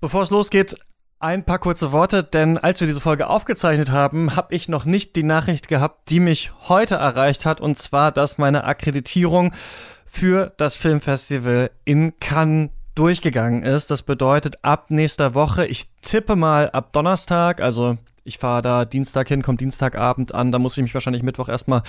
Bevor es losgeht, ein paar kurze Worte, denn als wir diese Folge aufgezeichnet haben, habe ich noch nicht die Nachricht gehabt, die mich heute erreicht hat, und zwar, dass meine Akkreditierung für das Filmfestival in Cannes durchgegangen ist. Das bedeutet, ab nächster Woche, ich tippe mal ab Donnerstag, also ich fahre da Dienstag hin, kommt Dienstagabend an, da muss ich mich wahrscheinlich Mittwoch erstmal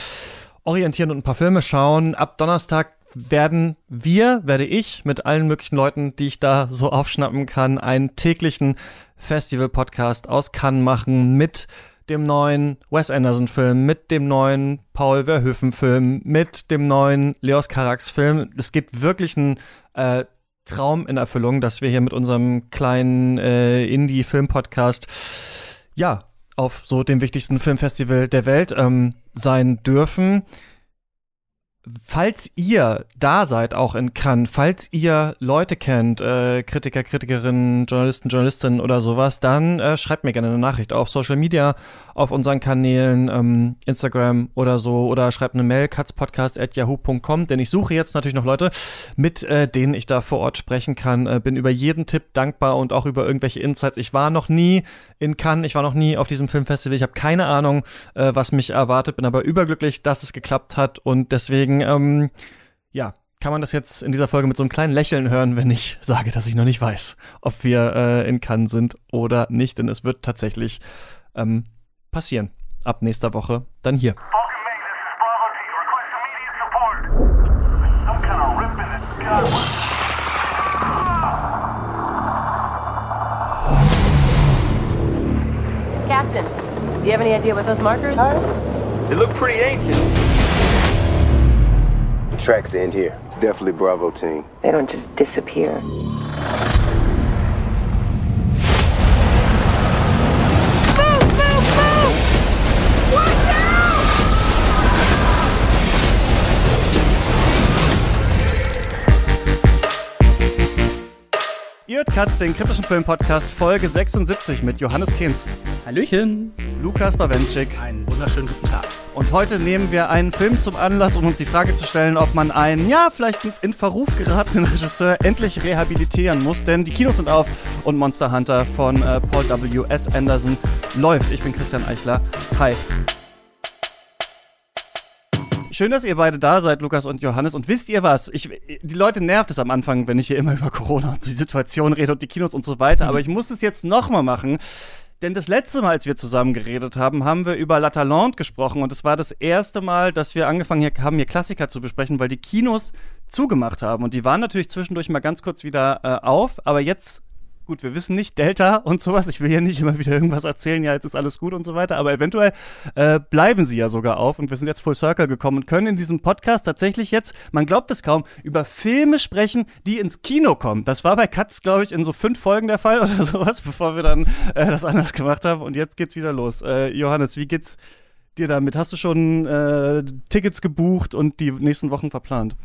orientieren und ein paar Filme schauen. Ab Donnerstag werden wir, werde ich mit allen möglichen Leuten, die ich da so aufschnappen kann, einen täglichen Festival-Podcast aus Cannes machen mit dem neuen Wes Anderson-Film, mit dem neuen Paul Verhoeven-Film, mit dem neuen Leos Carax-Film. Es geht wirklich ein äh, Traum in Erfüllung, dass wir hier mit unserem kleinen äh, Indie-Film-Podcast ja auf so dem wichtigsten Filmfestival der Welt ähm, sein dürfen falls ihr da seid, auch in Cannes, falls ihr Leute kennt, äh, Kritiker, Kritikerinnen, Journalisten, Journalistinnen oder sowas, dann äh, schreibt mir gerne eine Nachricht auf Social Media, auf unseren Kanälen, ähm, Instagram oder so, oder schreibt eine Mail, katzpodcast.yahoo.com, denn ich suche jetzt natürlich noch Leute, mit äh, denen ich da vor Ort sprechen kann. Äh, bin über jeden Tipp dankbar und auch über irgendwelche Insights. Ich war noch nie in Cannes, ich war noch nie auf diesem Filmfestival, ich habe keine Ahnung, äh, was mich erwartet, bin aber überglücklich, dass es geklappt hat und deswegen ähm, ja, kann man das jetzt in dieser Folge mit so einem kleinen Lächeln hören, wenn ich sage, dass ich noch nicht weiß, ob wir äh, in Cannes sind oder nicht, denn es wird tatsächlich ähm, passieren. Ab nächster Woche dann hier. Captain, do you have any idea what those markers are? They look pretty ancient. Tracks end here. It's definitely Bravo team. They don't just disappear. Ihr hört Katz, den kritischen Film-Podcast Folge 76 mit Johannes Kinz, Hallöchen. Lukas Bawenschik Einen wunderschönen guten Tag. und heute nehmen wir einen Film zum Anlass, um uns die Frage zu stellen, ob man einen, ja, vielleicht in Verruf geratenen Regisseur endlich rehabilitieren muss, denn die Kinos sind auf und Monster Hunter von äh, Paul W. S. Anderson läuft. Ich bin Christian Eichler. Hi. Schön, dass ihr beide da seid, Lukas und Johannes. Und wisst ihr was? Ich, die Leute nervt es am Anfang, wenn ich hier immer über Corona und die Situation rede und die Kinos und so weiter. Aber ich muss es jetzt nochmal machen. Denn das letzte Mal, als wir zusammen geredet haben, haben wir über La Talente gesprochen. Und es war das erste Mal, dass wir angefangen haben, hier Klassiker zu besprechen, weil die Kinos zugemacht haben. Und die waren natürlich zwischendurch mal ganz kurz wieder äh, auf. Aber jetzt gut, wir wissen nicht, Delta und sowas. Ich will hier nicht immer wieder irgendwas erzählen, ja, jetzt ist alles gut und so weiter, aber eventuell äh, bleiben sie ja sogar auf und wir sind jetzt Full Circle gekommen und können in diesem Podcast tatsächlich jetzt, man glaubt es kaum, über Filme sprechen, die ins Kino kommen. Das war bei Katz, glaube ich, in so fünf Folgen der Fall oder sowas, bevor wir dann äh, das anders gemacht haben und jetzt geht's wieder los. Äh, Johannes, wie geht's dir damit? Hast du schon äh, Tickets gebucht und die nächsten Wochen verplant?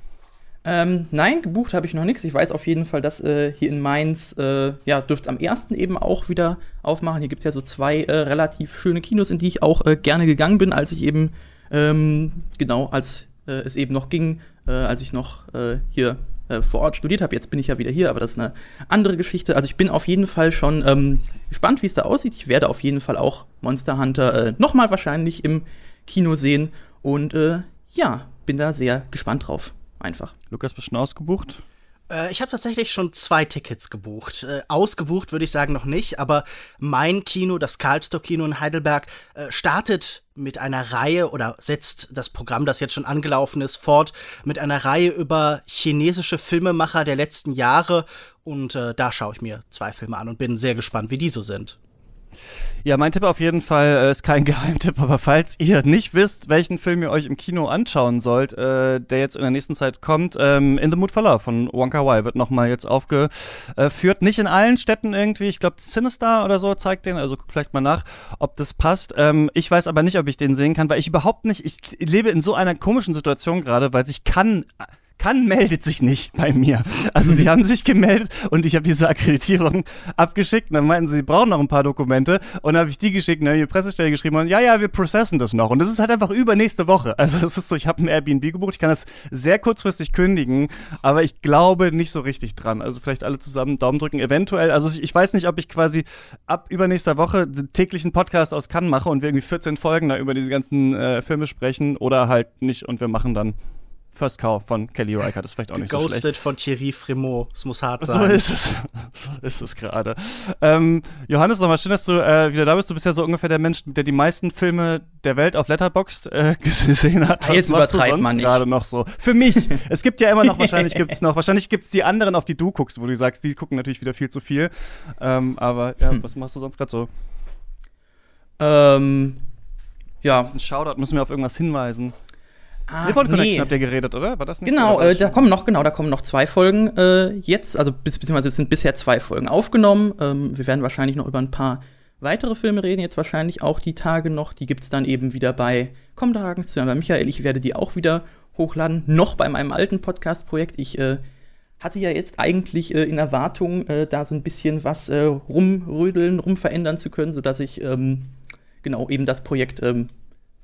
Ähm, nein, gebucht habe ich noch nichts. Ich weiß auf jeden Fall, dass äh, hier in Mainz, äh, ja, dürfte am ersten eben auch wieder aufmachen. Hier gibt es ja so zwei äh, relativ schöne Kinos, in die ich auch äh, gerne gegangen bin, als ich eben, ähm, genau, als äh, es eben noch ging, äh, als ich noch äh, hier äh, vor Ort studiert habe. Jetzt bin ich ja wieder hier, aber das ist eine andere Geschichte. Also ich bin auf jeden Fall schon ähm, gespannt, wie es da aussieht. Ich werde auf jeden Fall auch Monster Hunter äh, nochmal wahrscheinlich im Kino sehen. Und äh, ja, bin da sehr gespannt drauf. Einfach. Lukas, bist du schon ausgebucht? Äh, ich habe tatsächlich schon zwei Tickets gebucht. Äh, ausgebucht würde ich sagen noch nicht, aber mein Kino, das Karlstor Kino in Heidelberg, äh, startet mit einer Reihe oder setzt das Programm, das jetzt schon angelaufen ist, fort mit einer Reihe über chinesische Filmemacher der letzten Jahre. Und da schaue ich mir zwei Filme an und bin sehr gespannt, wie die so sind. Ja, mein Tipp auf jeden Fall äh, ist kein Geheimtipp, aber falls ihr nicht wisst, welchen Film ihr euch im Kino anschauen sollt, äh, der jetzt in der nächsten Zeit kommt, ähm, In the Mood for Love von Wonka Wai wird nochmal jetzt aufgeführt. Nicht in allen Städten irgendwie, ich glaube Sinister oder so zeigt den, also guckt vielleicht mal nach, ob das passt. Ähm, ich weiß aber nicht, ob ich den sehen kann, weil ich überhaupt nicht, ich lebe in so einer komischen Situation gerade, weil ich kann Kann meldet sich nicht bei mir. Also sie haben sich gemeldet und ich habe diese Akkreditierung abgeschickt und dann meinten sie, sie brauchen noch ein paar Dokumente und dann habe ich die geschickt und dann habe ich die Pressestelle geschrieben und ja, ja, wir processen das noch und das ist halt einfach übernächste Woche. Also das ist so, ich habe ein Airbnb gebucht, ich kann das sehr kurzfristig kündigen, aber ich glaube nicht so richtig dran. Also vielleicht alle zusammen Daumen drücken, eventuell. Also ich, ich weiß nicht, ob ich quasi ab übernächster Woche den täglichen Podcast aus Cannes mache und wir irgendwie 14 Folgen da über diese ganzen äh, Filme sprechen oder halt nicht und wir machen dann First Cow von Kelly Riker, das ist vielleicht auch nicht so schlecht. Ghosted von Thierry Fremont, es muss hart So sein. ist es. So ist es gerade. Ähm, Johannes, nochmal schön, dass du äh, wieder da bist. Du bist ja so ungefähr der Mensch, der die meisten Filme der Welt auf Letterboxd äh, gesehen hat. Ah, jetzt übertreibt man nicht. gerade noch so. Für mich. es gibt ja immer noch, wahrscheinlich gibt's noch, wahrscheinlich gibt's die anderen, auf die du guckst, wo du sagst, die gucken natürlich wieder viel zu viel. Ähm, aber ja, Hm. was machst du sonst gerade so? Ähm, ja. Das ist ein Shoutout, müssen wir auf irgendwas hinweisen. Ah, Nippon Connection nee. habt ihr geredet, oder? War das nicht Genau, so? Äh, da kommen noch, genau, da kommen noch zwei Folgen äh, jetzt, also bis, beziehungsweise es sind bisher zwei Folgen aufgenommen. Ähm, wir werden wahrscheinlich noch über ein paar weitere Filme reden, jetzt wahrscheinlich auch die Tage noch. Die gibt's dann eben wieder bei Comdragens, zusammen bei Michael. Ich werde die auch wieder hochladen, noch bei meinem alten Podcast-Projekt. Ich äh, hatte ja jetzt eigentlich äh, in Erwartung, äh, da so ein bisschen was äh, rumrödeln, rumverändern zu können, sodass ich ähm, genau eben das Projekt, ähm, äh,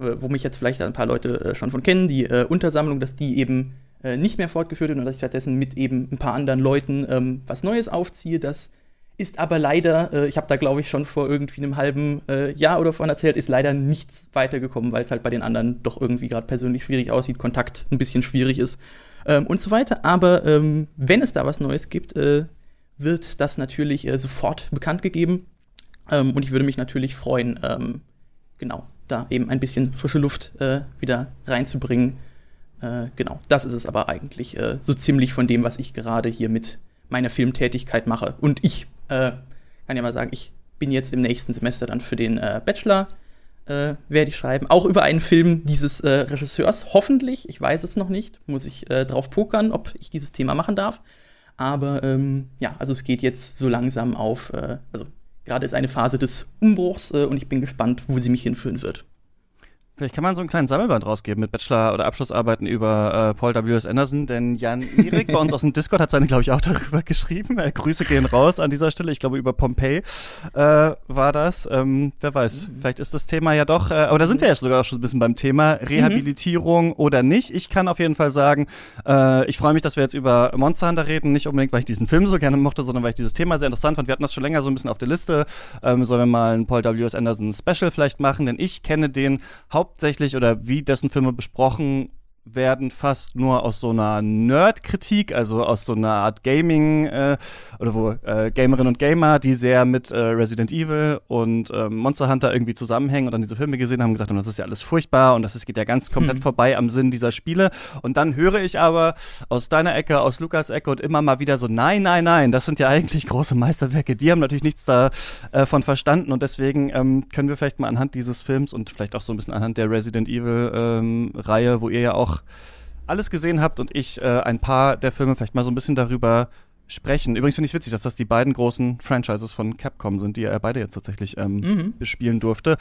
wo mich jetzt vielleicht ein paar Leute äh, schon von kennen, die äh, Untersammlung, dass die eben äh, nicht mehr fortgeführt wird und dass ich stattdessen mit eben ein paar anderen Leuten ähm, was Neues aufziehe. Das ist aber leider, äh, ich habe da glaube ich schon vor irgendwie einem halben äh, Jahr oder vorhin erzählt, ist leider nichts weitergekommen, weil es halt bei den anderen doch irgendwie gerade persönlich schwierig aussieht, Kontakt ein bisschen schwierig ist ähm, und so weiter. Aber ähm, wenn es da was Neues gibt, äh, wird das natürlich äh, sofort bekannt gegeben. Ähm, und ich würde mich natürlich freuen, ähm, genau, da eben ein bisschen frische Luft äh, wieder reinzubringen. Äh, genau, das ist es aber eigentlich äh, so ziemlich von dem, was ich gerade hier mit meiner Filmtätigkeit mache. Und ich äh, kann ja mal sagen, ich bin jetzt im nächsten Semester dann für den äh, Bachelor, äh, werde ich schreiben. Auch über einen Film dieses Regisseurs, hoffentlich. Ich weiß es noch nicht. Muss ich drauf pokern, ob ich dieses Thema machen darf. Aber ähm, ja, also es geht jetzt so langsam auf, also gerade ist eine Phase des Umbruchs äh, und ich bin gespannt, wo sie mich hinführen wird. Vielleicht kann man so einen kleinen Sammelband rausgeben mit Bachelor- oder Abschlussarbeiten über äh, Paul W.S. Anderson, denn Jan Erik bei uns aus dem Discord hat seine, glaube ich, auch darüber geschrieben. Äh, Grüße gehen raus an dieser Stelle. Ich glaube, über Pompeii äh, war das. Ähm, wer weiß, vielleicht ist das Thema ja doch, äh, aber da sind wir ja sogar schon ein bisschen beim Thema Rehabilitierung oder nicht. Ich kann auf jeden Fall sagen, äh, ich freue mich, dass wir jetzt über Monster Hunter reden, nicht unbedingt, weil ich diesen Film so gerne mochte, sondern weil ich dieses Thema sehr interessant fand. Wir hatten das schon länger so ein bisschen auf der Liste. Ähm, sollen wir mal ein Paul W.S. Anderson Special vielleicht machen, denn ich kenne den hauptsächlich oder wie dessen Filme besprochen werden fast nur aus so einer Nerd-Kritik, also aus so einer Art Gaming äh, oder wo äh, Gamerinnen und Gamer, die sehr mit äh, Resident Evil und ähm, Monster Hunter irgendwie zusammenhängen und dann diese Filme gesehen haben, gesagt haben, das ist ja alles furchtbar und das ist, geht ja ganz komplett vorbei am Sinn dieser Spiele. Und dann höre ich aber aus deiner Ecke, aus Lukas Ecke und immer mal wieder so, nein, nein, nein, das sind ja eigentlich große Meisterwerke. Die haben natürlich nichts davon verstanden und deswegen ähm, können wir vielleicht mal anhand dieses Films und vielleicht auch so ein bisschen anhand der Resident Evil ähm, Reihe, wo ihr ja auch alles gesehen habt und ich äh, ein paar der Filme vielleicht mal so ein bisschen darüber sprechen. Übrigens finde ich witzig, dass das die beiden großen Franchises von Capcom sind, die er beide jetzt tatsächlich ähm, Mhm. bespielen durfte.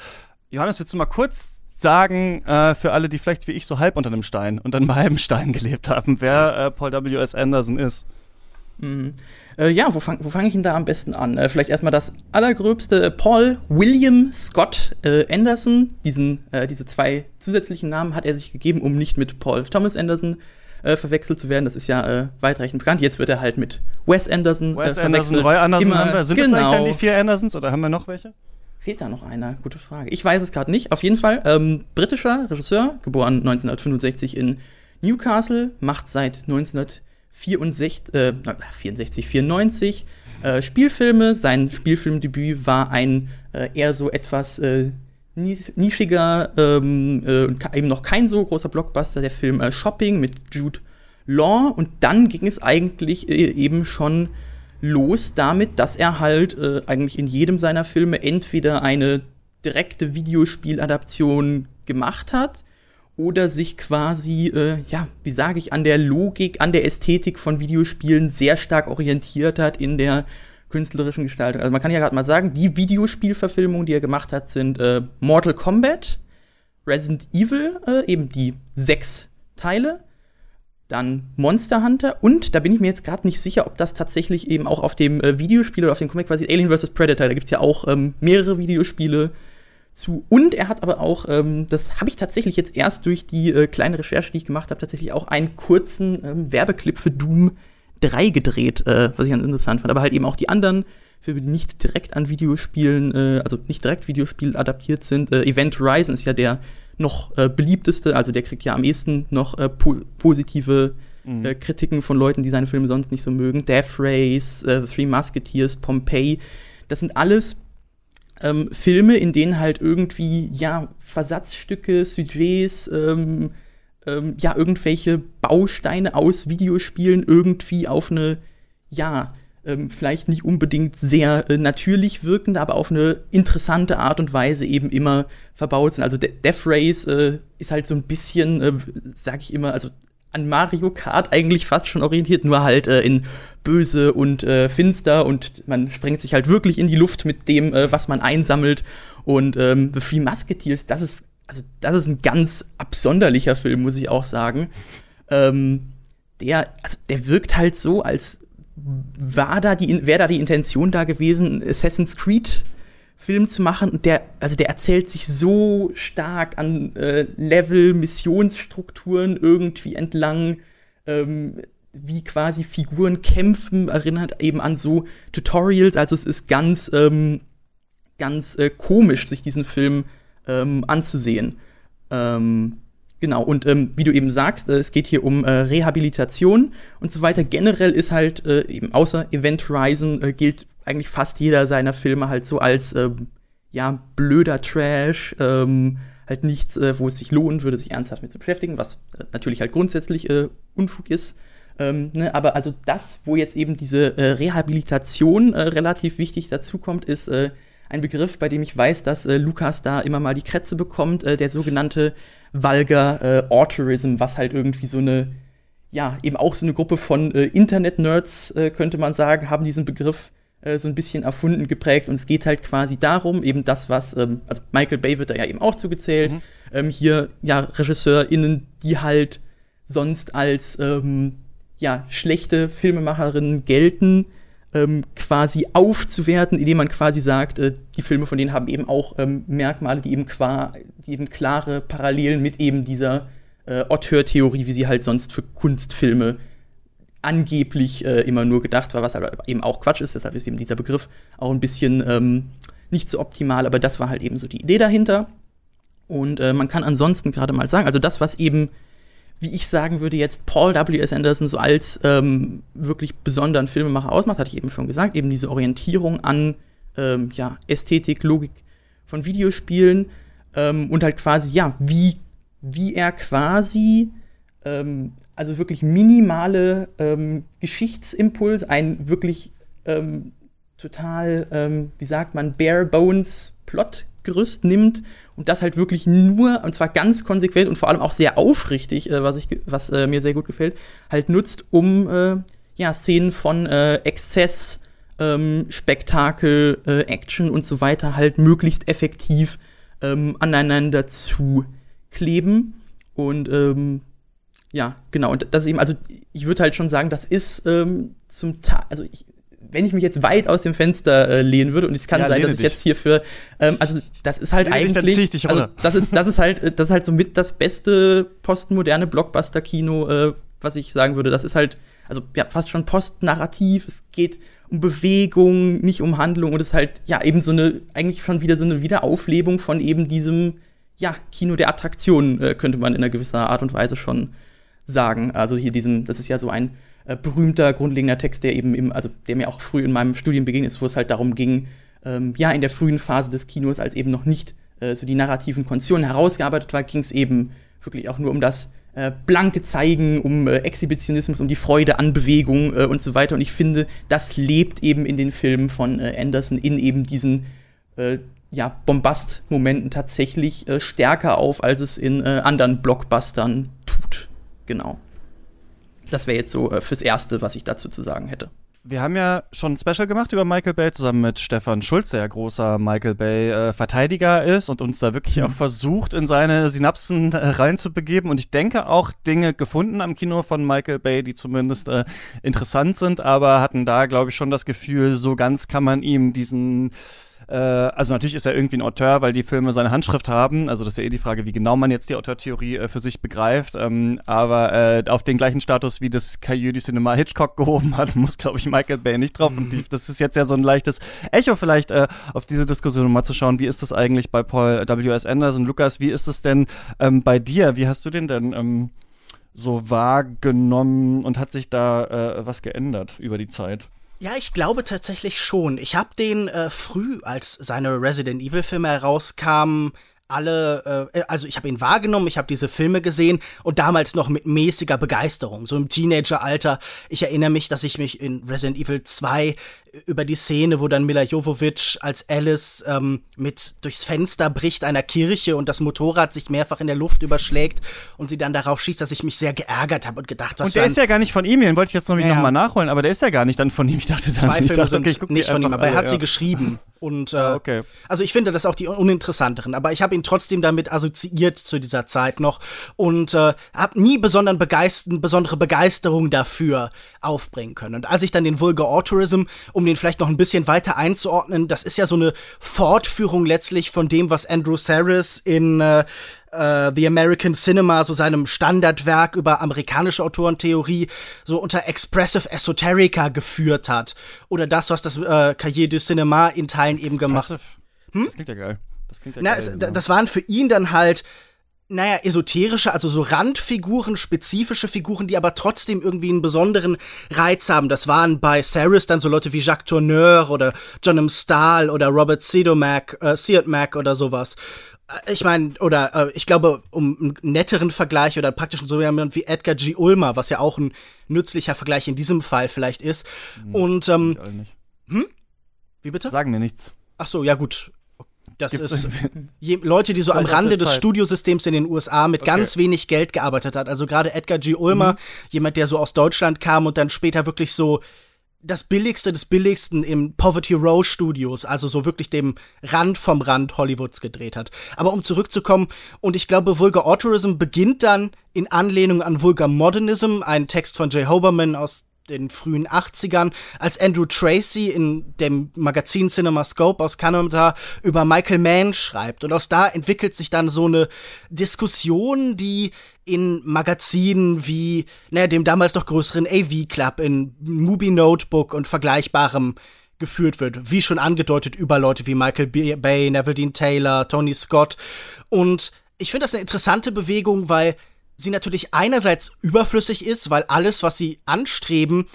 Johannes, willst du mal kurz sagen, äh, für alle, die vielleicht wie ich so halb unter einem Stein und dann bei halbem Stein gelebt haben, wer äh, Paul W.S. Anderson ist? Mhm. Äh, ja, wo fange fang ich denn da am besten an? Äh, vielleicht erstmal das allergröbste. Paul William Scott äh, Anderson. Diesen, äh, diese zwei zusätzlichen Namen hat er sich gegeben, um nicht mit Paul Thomas Anderson verwechselt zu werden. Das ist ja weitreichend bekannt. Jetzt wird er halt mit Wes Anderson Wes Anderson, verwechselt. Roy Anderson Immer, haben wir. Sind genau. das eigentlich dann die vier Andersons oder haben wir noch welche? Fehlt da noch einer? Gute Frage. Ich weiß es gerade nicht. Auf jeden Fall ähm, britischer Regisseur, geboren 1965 in Newcastle, macht seit 1964, äh, 64, 94 äh, Spielfilme. Sein Spielfilmdebüt war ein äh, eher so etwas äh, nis- nischiger ähm, äh, und eben noch kein so großer Blockbuster, der Film äh, Shopping mit Jude Law. Und dann ging es eigentlich äh, eben schon los damit, dass er halt äh, eigentlich in jedem seiner Filme entweder eine direkte Videospieladaption gemacht hat oder sich quasi, äh, ja, wie sage ich, an der Logik, an der Ästhetik von Videospielen sehr stark orientiert hat in der künstlerischen Gestaltung. Also man kann ja gerade mal sagen, die Videospielverfilmungen, die er gemacht hat, sind äh, Mortal Kombat, Resident Evil, äh, eben die sechs Teile, dann Monster Hunter und da bin ich mir jetzt gerade nicht sicher, ob das tatsächlich eben auch auf dem äh, Videospiel oder auf dem Comic quasi Alien vs. Predator, da gibt es ja auch ähm, mehrere Videospiele zu. Und er hat aber auch, ähm, das habe ich tatsächlich jetzt erst durch die äh, kleine Recherche, die ich gemacht habe, tatsächlich auch einen kurzen ähm, Werbeclip für Doom 3 gedreht, äh, was ich ganz interessant fand. Aber halt eben auch die anderen Filme, die nicht direkt an Videospielen, äh, also nicht direkt Videospiel adaptiert sind. Äh, Event Horizon ist ja der noch äh, beliebteste, also der kriegt ja am ehesten noch äh, po positive mhm. Kritiken von Leuten, die seine Filme sonst nicht so mögen. Death Race, The Three Musketeers, Pompeii, das sind alles ähm, Filme, in denen halt irgendwie, ja, Versatzstücke, Sujets, ähm, ähm, ja, irgendwelche Bausteine aus Videospielen irgendwie auf eine, ja, ähm, vielleicht nicht unbedingt sehr äh, natürlich wirkende, aber auf eine interessante Art und Weise eben immer verbaut sind. Also De Death Race äh, ist halt so ein bisschen, äh, sag ich immer, also an Mario Kart eigentlich fast schon orientiert, nur halt äh, in böse und äh, finster und man sprengt sich halt wirklich in die Luft mit dem, äh, was man einsammelt. Und ähm, The Three Musketeers, das ist, also das ist ein ganz absonderlicher Film, muss ich auch sagen. Ähm, der, also der wirkt halt so, als war da die, wäre da die Intention da gewesen, Assassin's Creed Film zu machen und der, also der erzählt sich so stark an äh, Level, Missionsstrukturen irgendwie entlang, ähm, wie quasi Figuren kämpfen, erinnert eben an so Tutorials. Also es ist ganz, ähm, ganz äh, komisch, sich diesen Film ähm, anzusehen. Ähm, Genau, und ähm, wie du eben sagst, äh, es geht hier um äh, Rehabilitation und so weiter. Generell ist halt äh, eben außer Event Horizon äh, gilt eigentlich fast jeder seiner Filme halt so als ähm, ja blöder Trash, ähm, halt nichts, äh, wo es sich lohnen würde, sich ernsthaft mit zu beschäftigen, was äh, natürlich halt grundsätzlich Unfug ist. Ähm, ne, aber also das, wo jetzt eben diese Rehabilitation relativ wichtig dazu kommt, ist ein Begriff, bei dem ich weiß, dass Lukas da immer mal die Krätze bekommt, der sogenannte Valger äh, Autorism, was halt irgendwie so eine, ja, eben auch so eine Gruppe von äh, Internet-Nerds, äh, könnte man sagen, haben diesen Begriff äh, so ein bisschen erfunden, geprägt. Und es geht halt quasi darum, eben das, was, ähm, also Michael Bay wird da ja eben auch zugezählt, mhm. ähm, hier, ja, RegisseurInnen, die halt sonst als, ähm, ja, schlechte Filmemacherinnen gelten, ähm, quasi aufzuwerten, indem man quasi sagt, äh, die Filme von denen haben eben auch ähm, Merkmale, die eben, qua, die eben klare Parallelen mit eben dieser äh, Auteur-Theorie, wie sie halt sonst für Kunstfilme angeblich äh, immer nur gedacht war, was aber eben auch Quatsch ist, deshalb ist eben dieser Begriff auch ein bisschen ähm, nicht so optimal, aber das war halt eben so die Idee dahinter. Und äh, man kann ansonsten gerade mal sagen, also das, was eben wie ich sagen würde, jetzt Paul W.S. Anderson so als ähm, wirklich besonderen Filmemacher ausmacht, hatte ich eben schon gesagt, eben diese Orientierung an ähm, ja, Ästhetik, Logik von Videospielen ähm, und halt quasi, ja, wie, wie er quasi ähm, also wirklich minimale ähm, Geschichtsimpuls, ein wirklich ähm, total, wie sagt man, bare bones Plotgerüst nimmt und das halt wirklich nur, und zwar ganz konsequent und vor allem auch sehr aufrichtig, äh, was, ich, was äh, mir sehr gut gefällt, halt nutzt, um äh, ja, Szenen von äh, Exzess, ähm, Spektakel, äh, Action und so weiter halt möglichst effektiv ähm, aneinander zu kleben. Und ähm, ja, genau. Und das ist eben, also ich würde halt schon sagen, das ist ähm, zum Teil, also ich, wenn ich mich jetzt weit aus dem Fenster äh, lehnen würde, und es kann ja, sein, dass ich dich. jetzt hier für, ähm, also das ist halt lehne eigentlich, dich, dich also das ist, das ist halt, das ist halt so mit das beste postmoderne Blockbuster-Kino, äh, was ich sagen würde. Das ist halt, also ja, fast schon postnarrativ. Es geht um Bewegung, nicht um Handlung und es ist halt, ja, eben so eine, eigentlich schon wieder so eine Wiederauflebung von eben diesem, ja, Kino der Attraktionen, äh, könnte man in einer gewisser Art und Weise schon sagen. Also hier diesem, das ist ja so ein äh, berühmter, grundlegender Text, der eben, im, also der mir auch früh in meinem Studium ist, wo es halt darum ging, ähm, ja, in der frühen Phase des Kinos, als eben noch nicht äh, so die narrativen Konditionen herausgearbeitet war, ging es eben wirklich auch nur um das äh, blanke Zeigen, um äh, Exhibitionismus, um die Freude an Bewegung äh, und so weiter. Und ich finde, das lebt eben in den Filmen von äh, Anderson in eben diesen ja, Bombast-Momenten tatsächlich stärker auf, als es in anderen Blockbustern tut. Genau. Das wäre jetzt so äh, fürs Erste, was ich dazu zu sagen hätte. Wir haben ja schon ein Special gemacht über Michael Bay zusammen mit Stefan Schulz, der ja großer Michael Bay äh, Verteidiger ist und uns da wirklich mhm. auch versucht, in seine Synapsen äh, reinzubegeben. Und ich denke auch Dinge gefunden am Kino von Michael Bay, die zumindest äh, interessant sind, aber hatten da, glaube ich, schon das Gefühl, so ganz kann man ihm diesen äh, also natürlich ist er irgendwie ein Auteur, weil die Filme seine Handschrift haben. Also das ist ja eh die Frage, wie genau man jetzt die Autortheorie äh, für sich begreift. Ähm, aber äh, auf den gleichen Status wie das du Cinema Hitchcock gehoben hat, muss, glaube ich, Michael Bay nicht drauf. Mhm. Und die, das ist jetzt ja so ein leichtes Echo vielleicht äh, auf diese Diskussion mal zu schauen, wie ist das eigentlich bei Paul W.S. Anderson? Lukas, wie ist es denn ähm, bei dir? Wie hast du den denn ähm, so wahrgenommen und hat sich da äh, was geändert über die Zeit? Ja, ich glaube tatsächlich schon. Ich habe den äh, früh, als seine Resident Evil Filme herauskamen, alle, äh, also ich habe ihn wahrgenommen, ich habe diese Filme gesehen und damals noch mit mäßiger Begeisterung, so im Teenageralter. Ich erinnere mich, dass ich mich in Resident Evil 2 über die Szene, wo dann Mila Jovovich als Alice ähm, mit durchs Fenster bricht einer Kirche und das Motorrad sich mehrfach in der Luft überschlägt und sie dann darauf schießt, dass ich mich sehr geärgert habe und gedacht, was Und der ist ja gar nicht von ihm, den wollte ich jetzt noch, ja. noch mal nachholen, aber der ist ja gar nicht dann von ihm. Ich dachte dann, Zwei ich Filme dachte, sind okay, nicht von ihm, aber er hat ja. sie geschrieben. Und äh, ah, okay. also ich finde das auch die uninteressanteren, aber ich habe ihn trotzdem damit assoziiert zu dieser Zeit noch und äh, habe nie besonderen Begeist besondere Begeisterung dafür aufbringen können. Und als ich dann den Vulgar Autorism, um den vielleicht noch ein bisschen weiter einzuordnen, das ist ja so eine Fortführung letztlich von dem, was Andrew Saris in äh, Uh, The American Cinema, so seinem Standardwerk über amerikanische Autorentheorie, so unter Expressive Esoterica geführt hat. Oder das, was das äh, Cahiers du Cinema in Teilen eben gemacht hat. Hm? Das klingt ja geil. Das, klingt ja Na, geil, es, das waren für ihn dann halt naja, esoterische, also so Randfiguren, spezifische Figuren, die aber trotzdem irgendwie einen besonderen Reiz haben. Das waren bei Saris dann so Leute wie Jacques Tourneur oder John M. Stahl oder Robert Sidomac, äh, Siodmac oder sowas. Äh, ich meine, oder äh, ich glaube, um einen netteren Vergleich oder praktischen so jemand wie Edgar G. Ulmer, was ja auch ein nützlicher Vergleich in diesem Fall vielleicht ist. Hm, Und ähm, hm? Wie bitte? Sagen mir nichts. Ach so, ja gut. Das Gibt's ist je, Leute, die so am Rande des Studiosystems in den USA mit okay. ganz wenig Geld gearbeitet hat. Also gerade Edgar G. Ulmer, mhm. jemand, der so aus Deutschland kam und dann später wirklich so das Billigste des Billigsten im Poverty Row Studios, also so wirklich dem Rand vom Rand Hollywoods gedreht hat. Aber um zurückzukommen, und ich glaube, Vulgar Autorism beginnt dann in Anlehnung an Vulgar Modernism, ein Text von Jay Hoberman aus den frühen 80ern, als Andrew Tracy in dem Magazin CinemaScope aus Kanada über Michael Mann schreibt. Und aus da entwickelt sich dann so eine Diskussion, die in Magazinen wie naja, dem damals noch größeren AV Club, in Movie Notebook und vergleichbarem geführt wird. Wie schon angedeutet über Leute wie Michael Bay, Neville Dean Taylor, Tony Scott. Und ich finde das eine interessante Bewegung, weil sie natürlich einerseits überflüssig ist, weil alles, was sie anstreben,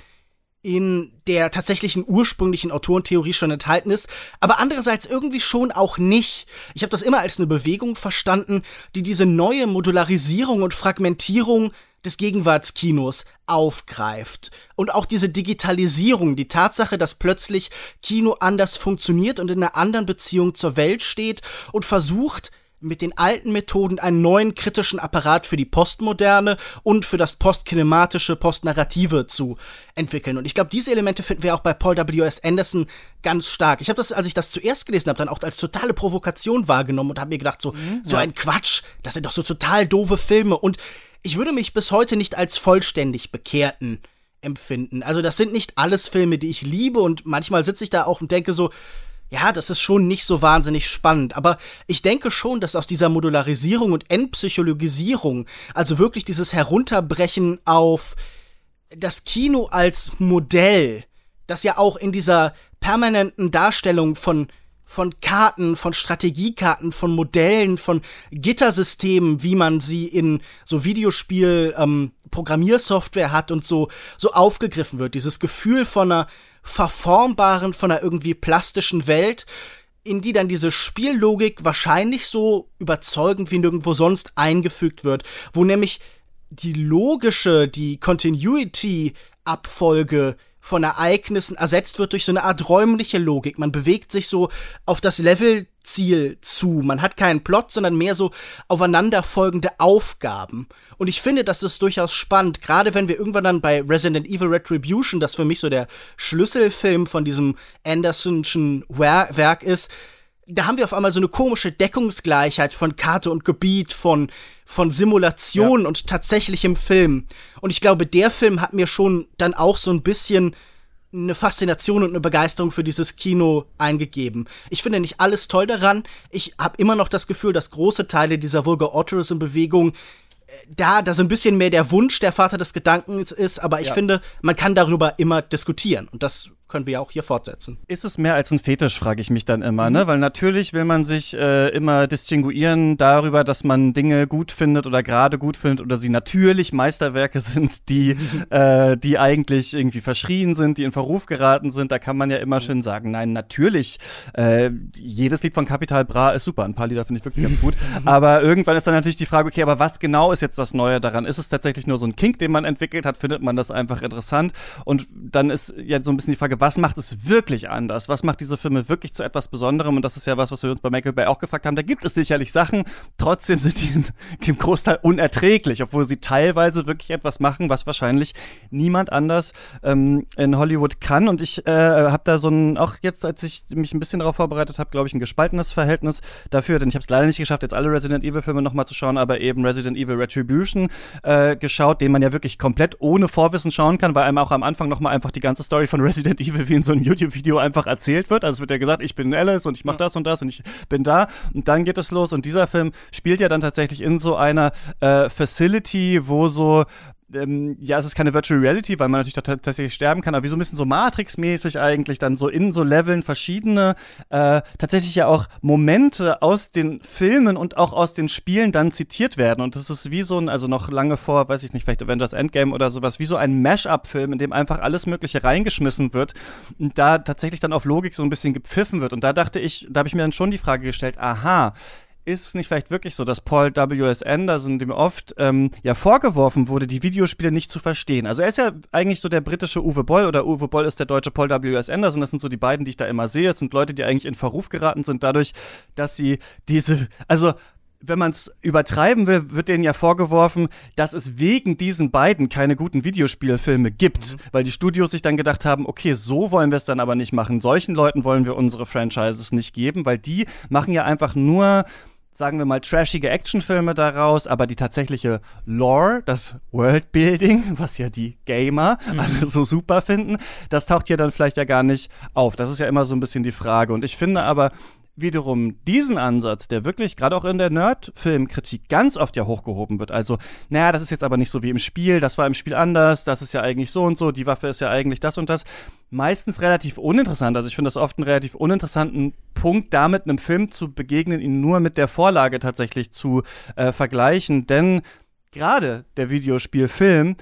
in der tatsächlichen ursprünglichen Autorentheorie schon enthalten ist, aber andererseits irgendwie schon auch nicht. Ich habe das immer als eine Bewegung verstanden, die diese neue Modularisierung und Fragmentierung des Gegenwartskinos aufgreift. Und auch diese Digitalisierung, die Tatsache, dass plötzlich Kino anders funktioniert und in einer anderen Beziehung zur Welt steht und versucht, mit den alten Methoden einen neuen kritischen Apparat für die Postmoderne und für das postkinematische, postnarrative zu entwickeln. Und ich glaube, diese Elemente finden wir auch bei Paul W.S. Anderson ganz stark. Ich habe das, als ich das zuerst gelesen habe, dann auch als totale Provokation wahrgenommen und habe mir gedacht, so, mhm, so ein Quatsch, das sind doch so total doofe Filme. Und ich würde mich bis heute nicht als vollständig bekehrten empfinden. Also das sind nicht alles Filme, die ich liebe und manchmal sitze ich da auch und denke so, ja, das ist schon nicht so wahnsinnig spannend. Aber ich denke schon, dass aus dieser Modularisierung und Entpsychologisierung, also wirklich dieses Herunterbrechen auf das Kino als Modell, das ja auch in dieser permanenten Darstellung von von Karten, von Strategiekarten, von Modellen, von Gittersystemen, wie man sie in so Videospiel ähm, Programmiersoftware hat und so so aufgegriffen wird. Dieses Gefühl von einer verformbaren, von einer irgendwie plastischen Welt, in die dann diese Spiellogik wahrscheinlich so überzeugend wie nirgendwo sonst eingefügt wird, wo nämlich die logische, die Continuity-Abfolge von Ereignissen ersetzt wird durch so eine Art räumliche Logik. Man bewegt sich so auf das Levelziel zu. Man hat keinen Plot, sondern mehr so aufeinanderfolgende Aufgaben. Und ich finde, das ist durchaus spannend, gerade wenn wir irgendwann dann bei Resident Evil Retribution, das für mich so der Schlüsselfilm von diesem Andersonschen Werk ist, da haben wir auf einmal so eine komische Deckungsgleichheit von Karte und Gebiet, von, von Simulation ja. und tatsächlichem Film. Und ich glaube, der Film hat mir schon dann auch so ein bisschen eine Faszination und eine Begeisterung für dieses Kino eingegeben. Ich finde nicht alles toll daran. Ich habe immer noch das Gefühl, dass große Teile dieser Vulgar Autorism-Bewegung äh, da, da so ein bisschen mehr der Wunsch der Vater des Gedankens ist, aber ich ja. finde, man kann darüber immer diskutieren. Und das können wir ja auch hier fortsetzen. Ist es mehr als ein Fetisch, frage ich mich dann immer, ne? mhm. ne? Weil natürlich will man sich äh, immer distinguieren darüber, dass man Dinge gut findet oder gerade gut findet oder sie natürlich Meisterwerke sind, die, äh, die eigentlich irgendwie verschrien sind, die in Verruf geraten sind. Da kann man ja immer schön sagen, nein, natürlich, äh, jedes Lied von Capital Bra ist super. Ein paar Lieder finde ich wirklich ganz gut. aber irgendwann ist dann natürlich die Frage, okay, aber was genau ist jetzt das Neue daran? Ist es tatsächlich nur so ein Kink, den man entwickelt hat? Findet man das einfach interessant? Und dann ist ja so ein bisschen die Frage, was macht es wirklich anders? Was macht diese Filme wirklich zu etwas Besonderem? Und das ist ja was, was wir uns bei Michael Bay auch gefragt haben. Da gibt es sicherlich Sachen, trotzdem sind die im Großteil unerträglich, obwohl sie teilweise wirklich etwas machen, was wahrscheinlich niemand anders ähm, in Hollywood kann. Und ich äh, habe da so ein, auch jetzt, als ich mich ein bisschen darauf vorbereitet habe, glaube ich, ein gespaltenes Verhältnis dafür, denn ich habe es leider nicht geschafft, jetzt alle Resident Evil Filme nochmal zu schauen, aber eben Resident Evil Retribution äh, geschaut, den man ja wirklich komplett ohne Vorwissen schauen kann, weil einem auch am Anfang nochmal einfach die ganze Story von Resident Evil wie in so einem YouTube-Video einfach erzählt wird. Also es wird ja gesagt, ich bin Alice und ich mache das und das und ich bin da. Und dann geht es los. Und dieser Film spielt ja dann tatsächlich in so einer äh, Facility, wo so ähm, ja, es ist keine Virtual Reality, weil man natürlich tatsächlich sterben kann, aber wie so ein bisschen so Matrix-mäßig eigentlich dann so in so Leveln verschiedene, äh, tatsächlich ja auch Momente aus den Filmen und auch aus den Spielen dann zitiert werden. Und das ist wie so ein, also noch lange vor, weiß ich nicht, vielleicht Avengers Endgame oder sowas, wie so ein Mash-up-Film, in dem einfach alles Mögliche reingeschmissen wird und da tatsächlich dann auf Logik so ein bisschen gepfiffen wird. Und da dachte ich, da habe ich mir dann schon die Frage gestellt, aha, ist es nicht vielleicht wirklich so, dass Paul W.S. Anderson dem oft ähm, ja vorgeworfen wurde, die Videospiele nicht zu verstehen? Also er ist ja eigentlich so der britische Uwe Boll oder Uwe Boll ist der deutsche Paul W.S. Anderson. Das sind so die beiden, die ich da immer sehe. Das sind Leute, die eigentlich in Verruf geraten sind dadurch, dass sie diese, also wenn man es übertreiben will, wird denen ja vorgeworfen, dass es wegen diesen beiden keine guten Videospielfilme gibt, mhm. weil die Studios sich dann gedacht haben, okay, so wollen wir es dann aber nicht machen. Solchen Leuten wollen wir unsere Franchises nicht geben, weil die machen ja einfach nur sagen wir mal, trashige Actionfilme daraus, aber die tatsächliche Lore, das Worldbuilding, was ja die Gamer mhm. alle so super finden, das taucht hier dann vielleicht ja gar nicht auf. Das ist ja immer so ein bisschen die Frage. Und ich finde aber, wiederum diesen Ansatz, der wirklich gerade auch in der Nerd-Filmkritik ganz oft ja hochgehoben wird. Also, naja, das ist jetzt aber nicht so wie im Spiel, das war im Spiel anders, das ist ja eigentlich so und so, die Waffe ist ja eigentlich das und das. Meistens relativ uninteressant. Also ich finde das oft einen relativ uninteressanten Punkt, damit einem Film zu begegnen, ihn nur mit der Vorlage tatsächlich zu äh, vergleichen. Denn gerade der Videospielfilm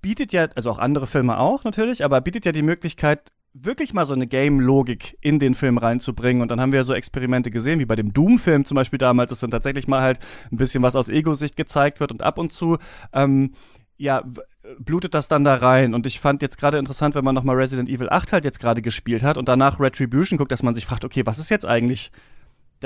bietet ja, also auch andere Filme auch natürlich, aber bietet ja die Möglichkeit, wirklich mal so eine Game-Logik in den Film reinzubringen. Und dann haben wir so Experimente gesehen, wie bei dem Doom-Film zum Beispiel damals, dass dann tatsächlich mal halt ein bisschen was aus Ego-Sicht gezeigt wird und ab und zu, ähm, ja, blutet das dann da rein. Und ich fand jetzt gerade interessant, wenn man nochmal Resident Evil 8 halt jetzt gerade gespielt hat und danach Retribution guckt, dass man sich fragt, okay, was ist jetzt eigentlich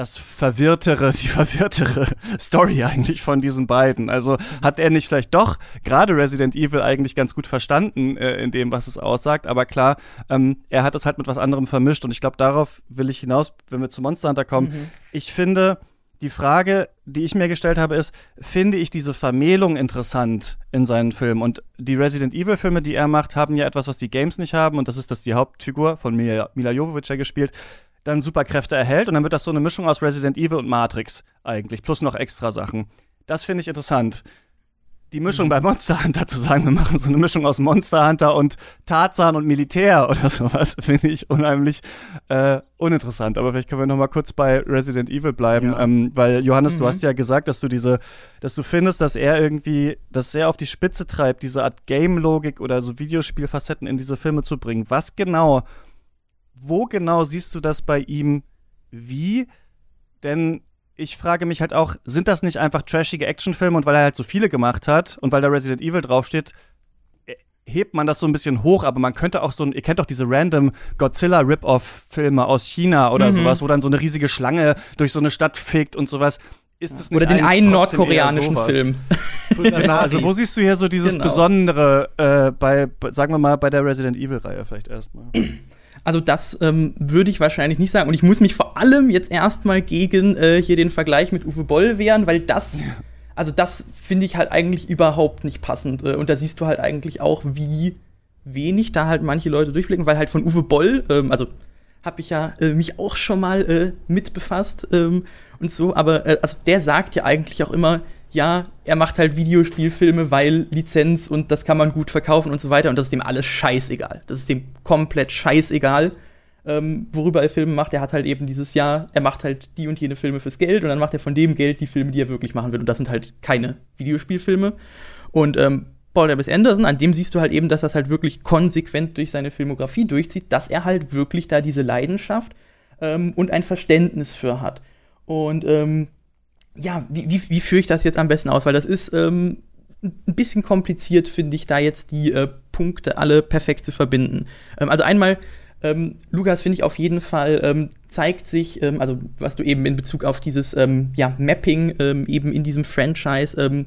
das verwirrtere, die verwirrtere Story eigentlich von diesen beiden. Also hat er nicht vielleicht doch gerade Resident Evil eigentlich ganz gut verstanden äh, in dem, was es aussagt, aber klar, ähm, er hat es halt mit was anderem vermischt und ich glaube, darauf will ich hinaus, wenn wir zu Monster Hunter kommen. Mhm. Ich finde, die Frage, die ich mir gestellt habe, ist, finde ich diese Vermählung interessant in seinen Filmen? Und die Resident Evil Filme, die er macht, haben ja etwas, was die Games nicht haben und das ist, dass die Hauptfigur von Mila, Mila Jovovich ja gespielt dann Superkräfte erhält und dann wird das so eine Mischung aus Resident Evil und Matrix eigentlich, plus noch extra Sachen. Das finde ich interessant. Die Mischung mhm. bei Monster Hunter zu sagen, wir machen so eine Mischung aus Monster Hunter und Tarzan und Militär oder sowas, finde ich unheimlich äh, uninteressant. Aber vielleicht können wir noch mal kurz bei Resident Evil bleiben, ja. ähm, weil Johannes, mhm. du hast ja gesagt, dass du diese, dass du findest, dass er irgendwie das sehr auf die Spitze treibt, diese Art Game-Logik oder so Videospielfacetten in diese Filme zu bringen. Was genau wo genau siehst du das bei ihm wie? Denn ich frage mich halt auch, sind das nicht einfach trashige Actionfilme und weil er halt so viele gemacht hat und weil da Resident Evil draufsteht, hebt man das so ein bisschen hoch, aber man könnte auch so ein, ihr kennt doch diese random Godzilla Rip-Off-Filme aus China oder mhm. sowas, wo dann so eine riesige Schlange durch so eine Stadt fegt und sowas. Ist es Oder den einen nordkoreanischen Film. genau, also wo siehst du hier so dieses genau. Besondere äh, bei, sagen wir mal, bei der Resident Evil-Reihe vielleicht erstmal? Also das ähm, würde ich wahrscheinlich nicht sagen. Und ich muss mich vor allem jetzt erstmal gegen äh, hier den Vergleich mit Uwe Boll wehren, weil das also das finde ich halt eigentlich überhaupt nicht passend. Äh, und da siehst du halt eigentlich auch, wie wenig da halt manche Leute durchblicken, weil halt von Uwe Boll, ähm, also habe ich ja äh, mich auch schon mal äh, mit befasst ähm, und so, aber äh, also der sagt ja eigentlich auch immer, ja, er macht halt Videospielfilme, weil Lizenz und das kann man gut verkaufen und so weiter und das ist dem alles scheißegal. Das ist dem komplett scheißegal ähm, worüber er Filme macht. Er hat halt eben dieses Jahr, er macht halt die und jene Filme fürs Geld und dann macht er von dem Geld die Filme, die er wirklich machen will. Und das sind halt keine Videospielfilme. Und ähm, Paul W. Anderson, an dem siehst du halt eben, dass das halt wirklich konsequent durch seine Filmografie durchzieht, dass er halt wirklich da diese Leidenschaft ähm, und ein Verständnis für hat. Und ähm, ja, wie, wie, wie führe ich das jetzt am besten aus? Weil das ist ähm, ein bisschen kompliziert, finde ich, da jetzt die äh, Punkte alle perfekt zu verbinden. Ähm, also einmal ähm, Lukas, finde ich auf jeden Fall, ähm, zeigt sich, ähm, also was du eben in Bezug auf dieses ähm, ja, Mapping ähm, eben in diesem Franchise ähm,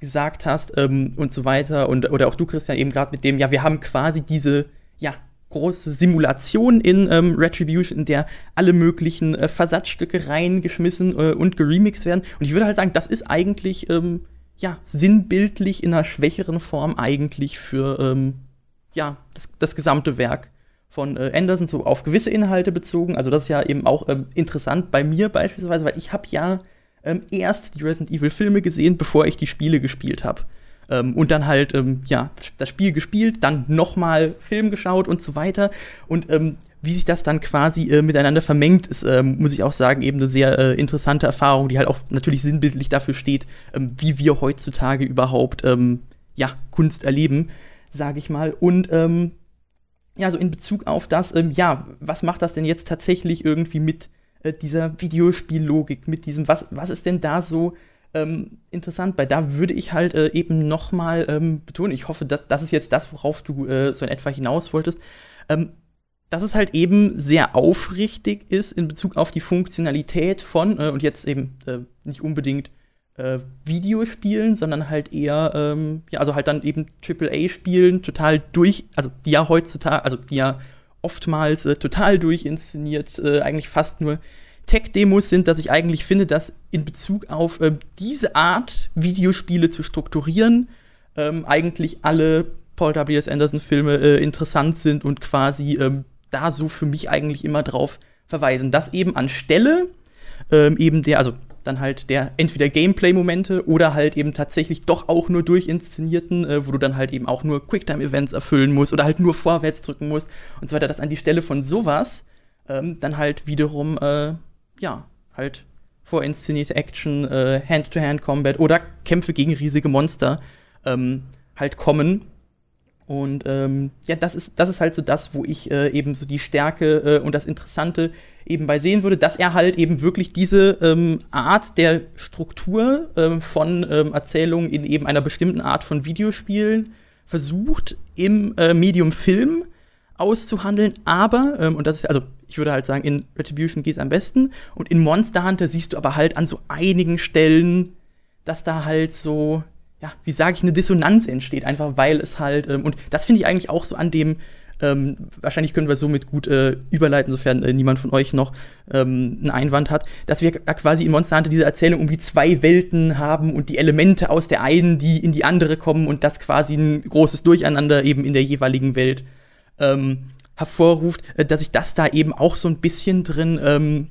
gesagt hast und so weiter. Und, oder auch du, Christian, eben gerade mit dem, ja, wir haben quasi diese, ja, große Simulation in ähm, Retribution, in der alle möglichen äh, Versatzstücke reingeschmissen äh, und geremixed werden. Und ich würde halt sagen, das ist eigentlich ähm, ja sinnbildlich in einer schwächeren Form eigentlich für ähm, ja das, das gesamte Werk von äh, Anderson so auf gewisse Inhalte bezogen. Also das ist ja eben auch ähm, interessant bei mir beispielsweise, weil ich habe ja ähm, erst die Resident Evil Filme gesehen, bevor ich die Spiele gespielt habe. Ähm, und dann halt, ähm, ja, das Spiel gespielt, dann nochmal Film geschaut und so weiter. Und ähm, wie sich das dann quasi äh, miteinander vermengt, ist, ähm, muss ich auch sagen, eben eine sehr äh, interessante Erfahrung, die halt auch natürlich sinnbildlich dafür steht, wie wir heutzutage überhaupt, ja, Kunst erleben, sage ich mal. Und ja, so in Bezug auf das, ähm, ja, was macht das denn jetzt tatsächlich irgendwie mit äh, dieser Videospiellogik, mit diesem, was, was ist denn da so ähm, interessant? Bei da würde ich halt äh, eben nochmal ähm, betonen, ich hoffe, dass, das ist jetzt das, worauf du äh, so in etwa hinaus wolltest, ähm, dass es halt eben sehr aufrichtig ist in Bezug auf die Funktionalität von, äh, und jetzt eben äh, nicht unbedingt äh, Videospielen, sondern halt eher, ähm, ja, also halt dann eben AAA-Spielen total durch, also die ja heutzutage, also die ja oftmals äh, total durchinszeniert, eigentlich fast nur Tech-Demos sind, dass ich eigentlich finde, dass in Bezug auf ähm, diese Art, Videospiele zu strukturieren, ähm, eigentlich alle Paul W.S. Anderson-Filme äh, interessant sind und quasi ähm, da so für mich eigentlich immer drauf verweisen. dass eben anstelle ähm, eben der, also dann halt der entweder Gameplay-Momente oder halt eben tatsächlich doch auch nur durchinszenierten, äh, wo du dann halt eben auch nur Quicktime-Events erfüllen musst oder halt nur vorwärts drücken musst und so weiter, dass an die Stelle von sowas ähm, dann halt wiederum, äh, ja, halt vorinszenierte Action, äh, Hand-to-Hand-Combat oder Kämpfe gegen riesige Monster ähm, halt kommen. Und ähm, ja, das ist, das ist halt so das, wo ich äh, eben so die Stärke äh, und das Interessante eben bei sehen würde, dass er halt eben wirklich diese ähm, Art der Struktur ähm, von ähm, Erzählungen in eben einer bestimmten Art von Videospielen versucht im äh, Medium Film auszuhandeln, aber, ähm, und das ist, also ich würde halt sagen, in Retribution geht es am besten. Und in Monster Hunter siehst du aber halt an so einigen Stellen, dass da halt so, ja, wie sage ich, eine Dissonanz entsteht, einfach weil es halt, ähm, und das finde ich eigentlich auch so an dem ähm, wahrscheinlich können wir somit gut äh, überleiten, sofern äh, niemand von euch noch ähm, einen Einwand hat, dass wir quasi in Monster Hunter diese Erzählung um die zwei Welten haben und die Elemente aus der einen, die in die andere kommen und das quasi ein großes Durcheinander eben in der jeweiligen Welt ähm, hervorruft, äh, dass ich das da eben auch so ein bisschen drin ähm,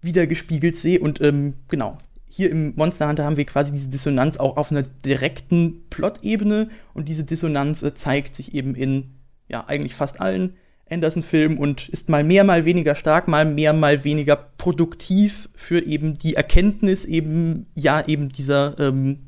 wiedergespiegelt sehe. Und ähm, genau, hier im Monster Hunter haben wir quasi diese Dissonanz auch auf einer direkten Plot-Ebene. Und diese Dissonanz äh, zeigt sich eben in ja, eigentlich fast allen Anderson-Filmen und ist mal mehr, mal weniger stark, mal mehr, mal weniger produktiv für eben die Erkenntnis eben, ja, eben dieser, ähm,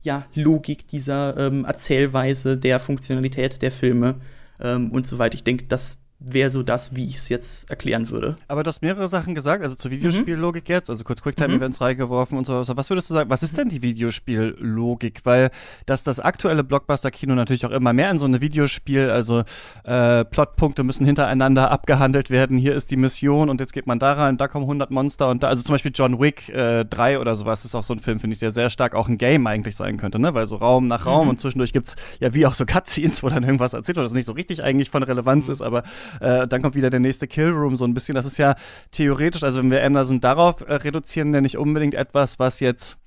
ja, Logik, dieser ähm, Erzählweise, der Funktionalität der Filme ähm, und so weiter. Ich denke, das wäre so das, wie ich es jetzt erklären würde. Aber du hast mehrere Sachen gesagt, also zur Videospiellogik mhm. jetzt, also kurz Quicktime-Events mhm. reingeworfen und so. Was würdest du sagen, was ist denn die Videospiellogik? Weil dass das aktuelle Blockbuster-Kino natürlich auch immer mehr in so eine Videospiel, also äh, Plotpunkte müssen hintereinander abgehandelt werden. Hier ist die Mission und jetzt geht man da rein, da kommen 100 Monster und da, also zum Beispiel John Wick äh, 3 oder sowas ist auch so ein Film, finde ich, der sehr stark auch ein Game eigentlich sein könnte, ne? Weil so Raum nach Raum mhm. und zwischendurch gibt's ja wie auch so Cutscenes, wo dann irgendwas erzählt wird, das nicht so richtig eigentlich von Relevanz mhm. ist, aber äh, dann kommt wieder der nächste Killroom so ein bisschen. Das ist ja theoretisch, also wenn wir Anderson darauf äh, reduzieren, ja nicht unbedingt etwas, was jetzt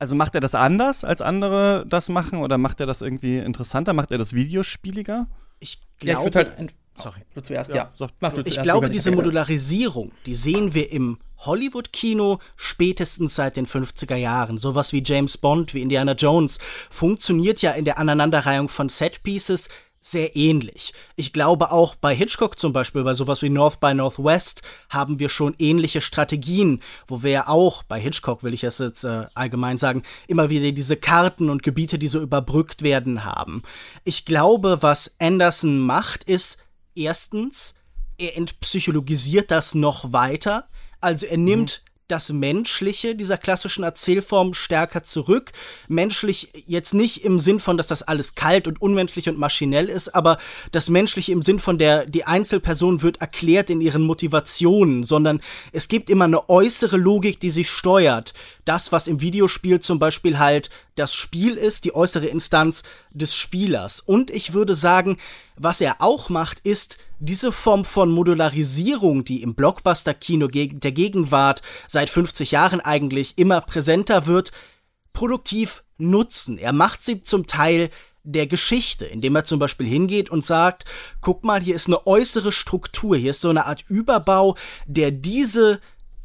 also macht er das anders, als andere das machen, oder macht er das irgendwie interessanter? Macht er das videospieliger? Ich glaube. Ja, ich halt. Sorry. Du zuerst, ja. ja. Mach du zuerst. Ich glaube, diese Modularisierung, die sehen wir im Hollywood-Kino spätestens seit den 50er Jahren. Sowas wie James Bond, wie Indiana Jones, funktioniert ja in der Aneinanderreihung von Set-Pieces sehr ähnlich. Ich glaube auch bei Hitchcock zum Beispiel, bei sowas wie North by Northwest, haben wir schon ähnliche Strategien, wo wir auch, bei Hitchcock will ich es jetzt äh, allgemein sagen, immer wieder diese Karten und Gebiete, die so überbrückt werden haben. Ich glaube, was Anderson macht, ist erstens, er entpsychologisiert das noch weiter. Also er nimmt mhm das Menschliche dieser klassischen Erzählform stärker zurück. Menschlich jetzt nicht im Sinn von, dass das alles kalt und unmenschlich und maschinell ist, aber das Menschliche im Sinn von der, die Einzelperson wird erklärt in ihren Motivationen, sondern es gibt immer eine äußere Logik, die sich steuert. Das, was im Videospiel zum Beispiel halt das Spiel ist, die äußere Instanz des Spielers. Und ich würde sagen, was er auch macht, ist, diese Form von Modularisierung, die im Blockbuster-Kino der Gegenwart seit 50 Jahren eigentlich immer präsenter wird, produktiv nutzen. Er macht sie zum Teil der Geschichte, indem er zum Beispiel hingeht und sagt, guck mal, hier ist eine äußere Struktur, hier ist so eine Art Überbau, der diese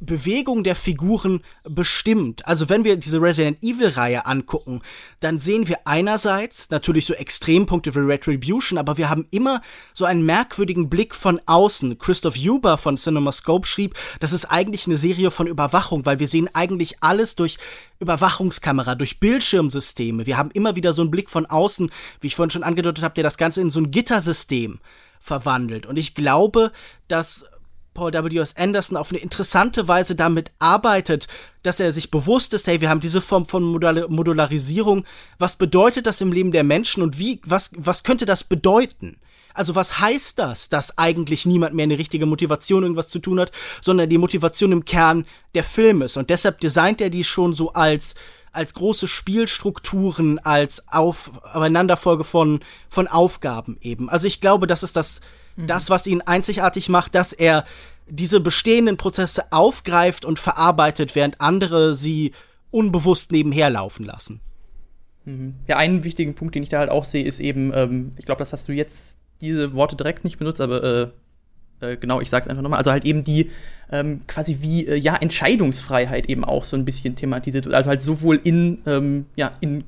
Bewegung der Figuren bestimmt. Also wenn wir diese Resident Evil-Reihe angucken, dann sehen wir einerseits natürlich so Extrempunkte wie Retribution, aber wir haben immer so einen merkwürdigen Blick von außen. Christoph Huber von CinemaScope schrieb, das ist eigentlich eine Serie von Überwachung, weil wir sehen eigentlich alles durch Überwachungskamera, durch Bildschirmsysteme. Wir haben immer wieder so einen Blick von außen, wie ich vorhin schon angedeutet habe, der das Ganze in so ein Gittersystem verwandelt. Und ich glaube, dass Paul W.S. Anderson auf eine interessante Weise damit arbeitet, dass er sich bewusst ist, hey, wir haben diese Form von Modul Modularisierung. Was bedeutet das im Leben der Menschen und wie, was, was könnte das bedeuten? Also was heißt das, dass eigentlich niemand mehr eine richtige Motivation irgendwas zu tun hat, sondern die Motivation im Kern der Film ist. Und deshalb designt er die schon so als, als große Spielstrukturen, als Aufeinanderfolge von, von Aufgaben eben. Also ich glaube, das ist das, Mhm. Das, was ihn einzigartig macht, dass er diese bestehenden Prozesse aufgreift und verarbeitet, während andere sie unbewusst nebenher laufen lassen. Mhm. Ja, einen wichtigen Punkt, den ich da halt auch sehe, ist eben, ähm, ich glaube, das hast du jetzt diese Worte direkt nicht benutzt, aber äh, äh, genau, ich sag's einfach nochmal. Also halt eben die ähm, quasi wie äh, ja Entscheidungsfreiheit eben auch so ein bisschen thematisiert. Also halt sowohl in ähm, ja in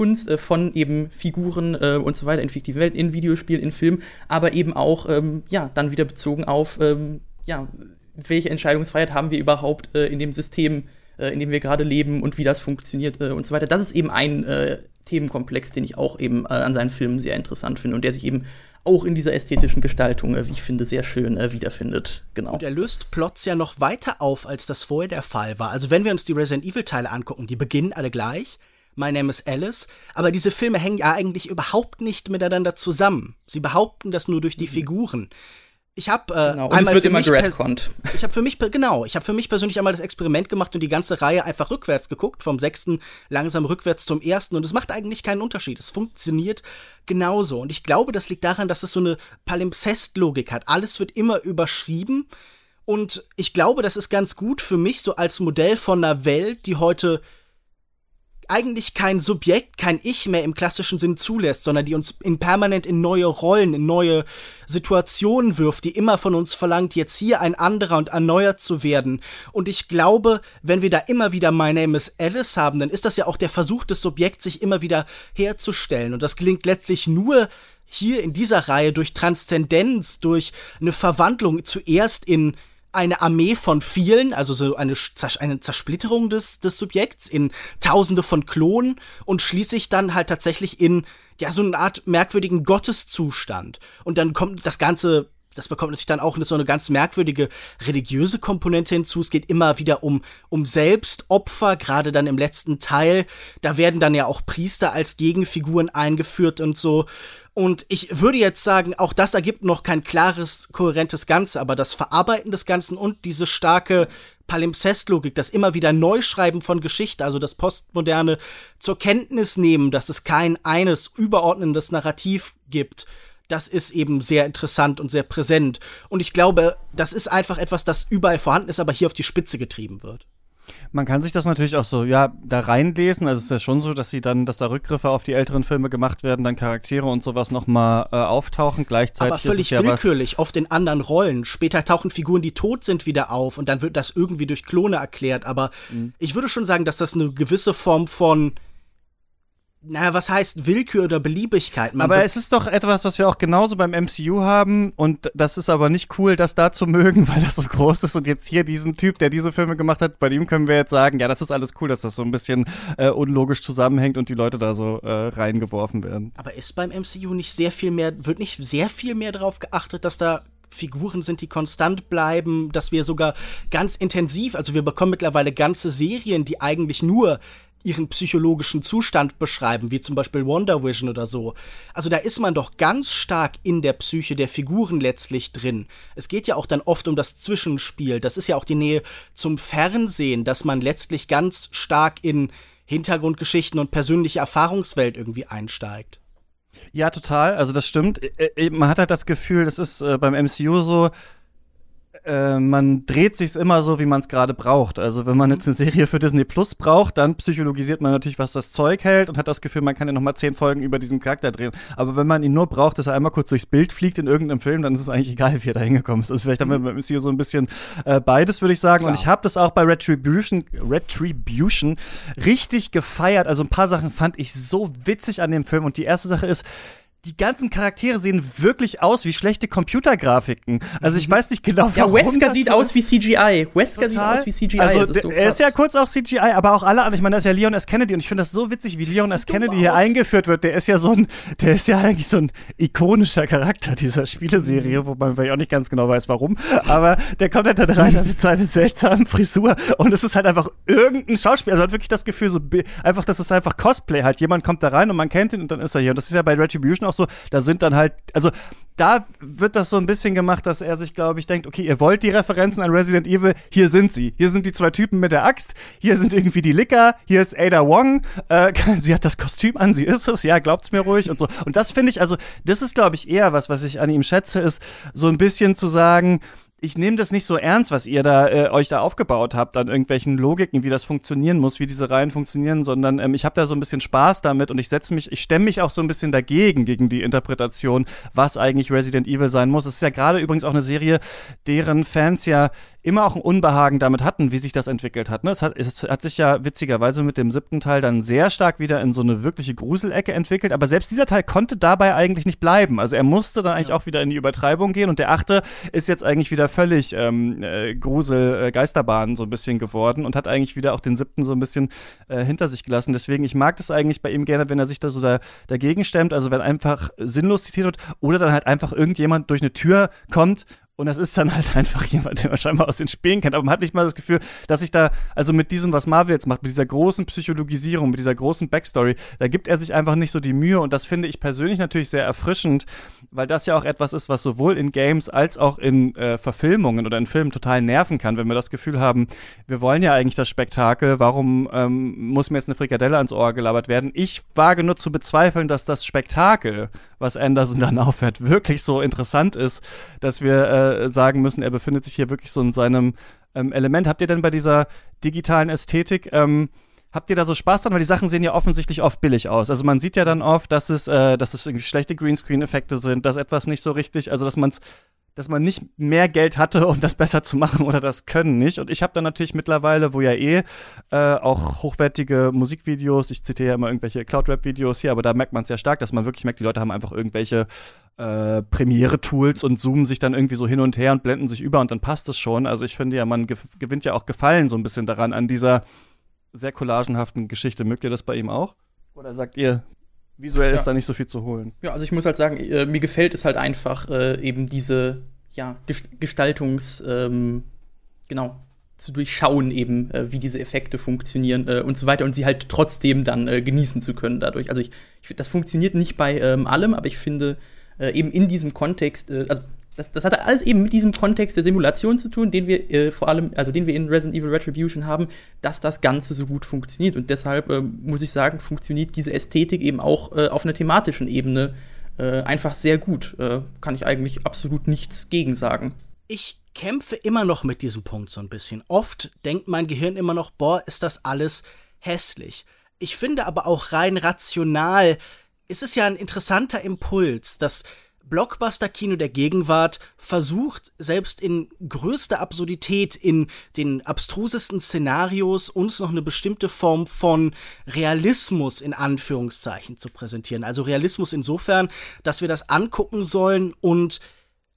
Kunst äh, von eben Figuren äh, und so weiter in fiktive Welt, in Videospielen, in Film, aber eben auch, ähm, ja, dann wieder bezogen auf, ähm, ja, welche Entscheidungsfreiheit haben wir überhaupt äh, in dem System, äh, in dem wir gerade leben und wie das funktioniert äh, und so weiter. Das ist eben ein äh, Themenkomplex, den ich auch eben an seinen Filmen sehr interessant finde und der sich eben auch in dieser ästhetischen Gestaltung, wie ich finde, sehr schön wiederfindet. Genau. Und er löst Plots ja noch weiter auf, als das vorher der Fall war. Also wenn wir uns die Resident Evil Teile angucken, die beginnen alle gleich My Name is Alice, aber diese Filme hängen ja eigentlich überhaupt nicht miteinander zusammen. Sie behaupten das nur durch die mhm. Figuren. Ich habe äh, genau. einmal wird immer geredconnt. Ich habe für mich genau, ich habe für mich persönlich einmal das Experiment gemacht und die ganze Reihe einfach rückwärts geguckt, vom sechsten langsam rückwärts zum ersten und es macht eigentlich keinen Unterschied. Es funktioniert genauso und ich glaube, das liegt daran, dass es so eine Palimpsest-Logik hat. Alles wird immer überschrieben und ich glaube, das ist ganz gut für mich so als Modell von einer Welt, die heute eigentlich kein Subjekt, kein Ich mehr im klassischen Sinn zulässt, sondern die uns in permanent in neue Rollen, in neue Situationen wirft, die immer von uns verlangt, jetzt hier ein anderer und erneuert zu werden. Und ich glaube, wenn wir da immer wieder My Name is Alice haben, dann ist das ja auch der Versuch des Subjekts, sich immer wieder herzustellen. Und das gelingt letztlich nur hier in dieser Reihe durch Transzendenz, durch eine Verwandlung zuerst in eine Armee von vielen, also so eine, eine Zersplitterung des, des Subjekts in Tausende von Klonen und schließlich dann halt tatsächlich in ja so eine Art merkwürdigen Gotteszustand. Und dann kommt das Ganze das bekommt natürlich dann auch so eine ganz merkwürdige religiöse Komponente hinzu. Es geht immer wieder um, um Selbstopfer, gerade dann im letzten Teil. Da werden dann ja auch Priester als Gegenfiguren eingeführt und so. Und ich würde jetzt sagen, auch das ergibt noch kein klares, kohärentes Ganze, aber das Verarbeiten des Ganzen und diese starke Palimpsestlogik, das immer wieder Neuschreiben von Geschichte, also das Postmoderne zur Kenntnis nehmen, dass es kein eines überordnendes Narrativ gibt, das ist eben sehr interessant und sehr präsent. Und ich glaube, das ist einfach etwas, das überall vorhanden ist, aber hier auf die Spitze getrieben wird. Man kann sich das natürlich auch so, ja, da reinlesen. Also es ist ja schon so, dass sie dann, dass da Rückgriffe auf die älteren Filme gemacht werden, dann Charaktere und sowas nochmal äh, auftauchen. Gleichzeitig Aber völlig ist es ja willkürlich, oft in anderen Rollen. Später tauchen Figuren, die tot sind, wieder auf und dann wird das irgendwie durch Klone erklärt. Aber mhm. ich würde schon sagen, dass das eine gewisse Form von naja, was heißt Willkür oder Beliebigkeit? Man aber es ist doch etwas, was wir auch genauso beim MCU haben und das ist aber nicht cool, das da zu mögen, weil das so groß ist und jetzt hier diesen Typ, der diese Filme gemacht hat, bei dem können wir jetzt sagen, ja, das ist alles cool, dass das so ein bisschen äh, unlogisch zusammenhängt und die Leute da so äh, reingeworfen werden. Aber ist beim MCU nicht sehr viel mehr, wird nicht sehr viel mehr darauf geachtet, dass da Figuren sind, die konstant bleiben, dass wir sogar ganz intensiv, also wir bekommen mittlerweile ganze Serien, die eigentlich nur ihren psychologischen Zustand beschreiben, wie zum Beispiel Wonder Vision oder so. Also da ist man doch ganz stark in der Psyche der Figuren letztlich drin. Es geht ja auch dann oft um das Zwischenspiel. Das ist ja auch die Nähe zum Fernsehen, dass man letztlich ganz stark in Hintergrundgeschichten und persönliche Erfahrungswelt irgendwie einsteigt. Ja, total. Also das stimmt. Äh, äh, man hat halt das Gefühl, das ist äh, beim MCU so, äh, man dreht sich's immer so, wie man es gerade braucht. Also wenn man jetzt eine Serie für Disney Plus braucht, dann psychologisiert man natürlich, was das Zeug hält und hat das Gefühl, man kann ja noch mal zehn Folgen über diesen Charakter drehen. Aber wenn man ihn nur braucht, dass er einmal kurz durchs Bild fliegt in irgendeinem Film, dann ist es eigentlich egal, wie er da hingekommen ist. Also vielleicht haben wir beim MCU so ein bisschen äh, beides, würde ich sagen. Klar. Und ich habe das auch bei Retribution, Retribution richtig gefeiert. Also ein paar Sachen fand ich so witzig an dem Film. Und die erste Sache ist, die ganzen Charaktere sehen wirklich aus wie schlechte Computergrafiken. Also ich mhm. weiß nicht genau, warum. Ja, Wesker sieht so aus wie CGI. Wesker sieht aus wie CGI. Also ist so er ist ja kurz auch CGI, aber auch alle anderen. Ich meine, das ist ja Leon S. Kennedy und ich finde das so witzig, wie Leon S. Kennedy hier eingeführt wird. Der ist ja so ein, der ist ja eigentlich so ein ikonischer Charakter dieser Spieleserie, mhm. wo man vielleicht auch nicht ganz genau weiß, warum. Aber der kommt halt dann rein mit seiner seltsamen Frisur und es ist halt einfach irgendein Schauspieler. Also hat wirklich das Gefühl, so einfach, das ist einfach Cosplay halt. Jemand kommt da rein und man kennt ihn und dann ist er hier. Und das ist ja bei Retribution auch so, da sind dann halt, also da wird das so ein bisschen gemacht, dass er sich, glaube ich, denkt, okay, ihr wollt die Referenzen an Resident Evil, hier sind sie. Hier sind die zwei Typen mit der Axt, hier sind irgendwie die Licker, hier ist Ada Wong, äh, sie hat das Kostüm an, sie ist es, ja, glaubt's mir ruhig und so. Und das finde ich, also, das ist, glaube ich, eher was, was ich an ihm schätze, ist so ein bisschen zu sagen, ich nehme das nicht so ernst, was ihr da äh, euch da aufgebaut habt, an irgendwelchen Logiken, wie das funktionieren muss, wie diese Reihen funktionieren, sondern ähm, ich habe da so ein bisschen Spaß damit und ich setze mich, ich stemme mich auch so ein bisschen dagegen gegen die Interpretation, was eigentlich Resident Evil sein muss. Es ist ja gerade übrigens auch eine Serie, deren Fans ja immer auch ein Unbehagen damit hatten, wie sich das entwickelt hat. Ne? Es, hat es hat sich ja witzigerweise mit dem siebten Teil dann sehr stark wieder in so eine wirkliche Gruselecke entwickelt, aber selbst dieser Teil konnte dabei eigentlich nicht bleiben. Also er musste dann eigentlich ja. auch wieder in die Übertreibung gehen und der achte ist jetzt eigentlich wieder völlig ähm, äh, Grusel-Geisterbahn äh, so ein bisschen geworden und hat eigentlich wieder auch den siebten so ein bisschen äh, hinter sich gelassen. Deswegen, ich mag das eigentlich bei ihm gerne, wenn er sich da so da, dagegen stemmt, also wenn einfach sinnlos zitiert wird oder dann halt einfach irgendjemand durch eine Tür kommt und das ist dann halt einfach jemand, den man scheinbar aus den Spähen kennt. Aber man hat nicht mal das Gefühl, dass sich da, also mit diesem, was Marvel jetzt macht, mit dieser großen Psychologisierung, mit dieser großen Backstory, da gibt er sich einfach nicht so die Mühe. Und das finde ich persönlich natürlich sehr erfrischend, weil das ja auch etwas ist, was sowohl in Games als auch in äh, Verfilmungen oder in Filmen total nerven kann, wenn wir das Gefühl haben, wir wollen ja eigentlich das Spektakel, warum ähm, muss mir jetzt eine Frikadelle ans Ohr gelabert werden? Ich wage nur zu bezweifeln, dass das Spektakel, was Anderson dann aufhört, wirklich so interessant ist, dass wir äh, sagen müssen, er befindet sich hier wirklich so in seinem ähm, Element. Habt ihr denn bei dieser digitalen Ästhetik, ähm, habt ihr da so Spaß dran? Weil die Sachen sehen ja offensichtlich oft billig aus. Also man sieht ja dann oft, dass es, äh, dass es irgendwie schlechte Greenscreen-Effekte sind, dass etwas nicht so richtig, also dass man es dass man nicht mehr Geld hatte, um das besser zu machen oder das können nicht. Und ich habe dann natürlich mittlerweile, wo ja eh äh, auch hochwertige Musikvideos, ich zitiere ja immer irgendwelche Cloud-Rap-Videos hier, aber da merkt man sehr stark, dass man wirklich merkt, die Leute haben einfach irgendwelche äh, Premiere-Tools und zoomen sich dann irgendwie so hin und her und blenden sich über und dann passt es schon. Also ich finde ja, man gewinnt ja auch Gefallen so ein bisschen daran, an dieser sehr collagenhaften Geschichte. Mögt ihr das bei ihm auch? Oder sagt ihr, visuell ja. ist da nicht so viel zu holen? Ja, also ich muss halt sagen, äh, mir gefällt es halt einfach äh, eben diese ja, Gestaltungs, ähm, genau, zu durchschauen eben, äh, wie diese Effekte funktionieren äh, und so weiter und sie halt trotzdem dann äh, genießen zu können dadurch. Also ich, ich das funktioniert nicht bei ähm, allem, aber ich finde äh, eben in diesem Kontext, also das, das hat alles eben mit diesem Kontext der Simulation zu tun, den wir äh, vor allem, also den wir in Resident Evil Retribution haben, dass das Ganze so gut funktioniert. Und deshalb muss ich sagen, funktioniert diese Ästhetik eben auch auf einer thematischen Ebene äh, einfach sehr gut. Äh, kann ich eigentlich absolut nichts gegen sagen. Ich kämpfe immer noch mit diesem Punkt so ein bisschen. Oft denkt mein Gehirn immer noch, boah, ist das alles hässlich. Ich finde aber auch rein rational ist es ja ein interessanter Impuls, dass Blockbuster-Kino der Gegenwart versucht, selbst in größter Absurdität, in den abstrusesten Szenarios uns noch eine bestimmte Form von Realismus in Anführungszeichen zu präsentieren. Also Realismus insofern, dass wir das angucken sollen und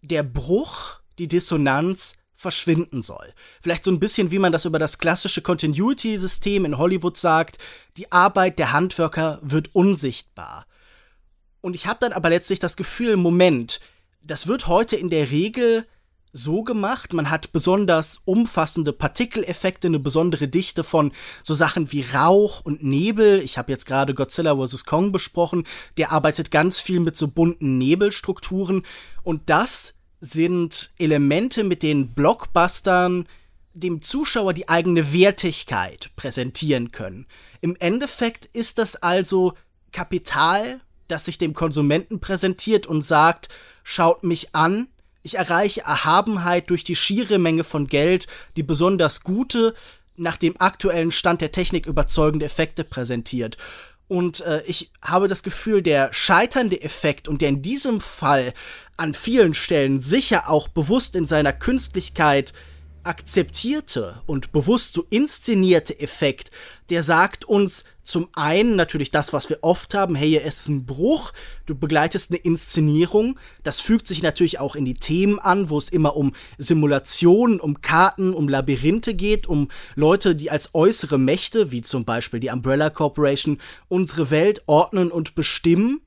der Bruch, die Dissonanz verschwinden soll. Vielleicht so ein bisschen, wie man das über das klassische Continuity-System in Hollywood sagt, die Arbeit der Handwerker wird unsichtbar. Und ich habe dann aber letztlich das Gefühl, Moment, das wird heute in der Regel so gemacht. Man hat besonders umfassende Partikeleffekte, eine besondere Dichte von so Sachen wie Rauch und Nebel. Ich habe jetzt gerade Godzilla vs. Kong besprochen. Der arbeitet ganz viel mit so bunten Nebelstrukturen. Und das sind Elemente, mit denen Blockbustern dem Zuschauer die eigene Wertigkeit präsentieren können. Im Endeffekt ist das also Kapital, das sich dem Konsumenten präsentiert und sagt, schaut mich an, ich erreiche Erhabenheit durch die schiere Menge von Geld, die besonders gute, nach dem aktuellen Stand der Technik überzeugende Effekte präsentiert. Und äh, ich habe das Gefühl, der scheiternde Effekt und der in diesem Fall an vielen Stellen sicher auch bewusst in seiner Künstlichkeit akzeptierte und bewusst so inszenierte Effekt, der sagt uns zum einen natürlich das, was wir oft haben, hey, es ist ein Bruch, du begleitest eine Inszenierung, das fügt sich natürlich auch in die Themen an, wo es immer um Simulationen, um Karten, um Labyrinthe geht, um Leute, die als äußere Mächte, wie zum Beispiel die Umbrella Corporation, unsere Welt ordnen und bestimmen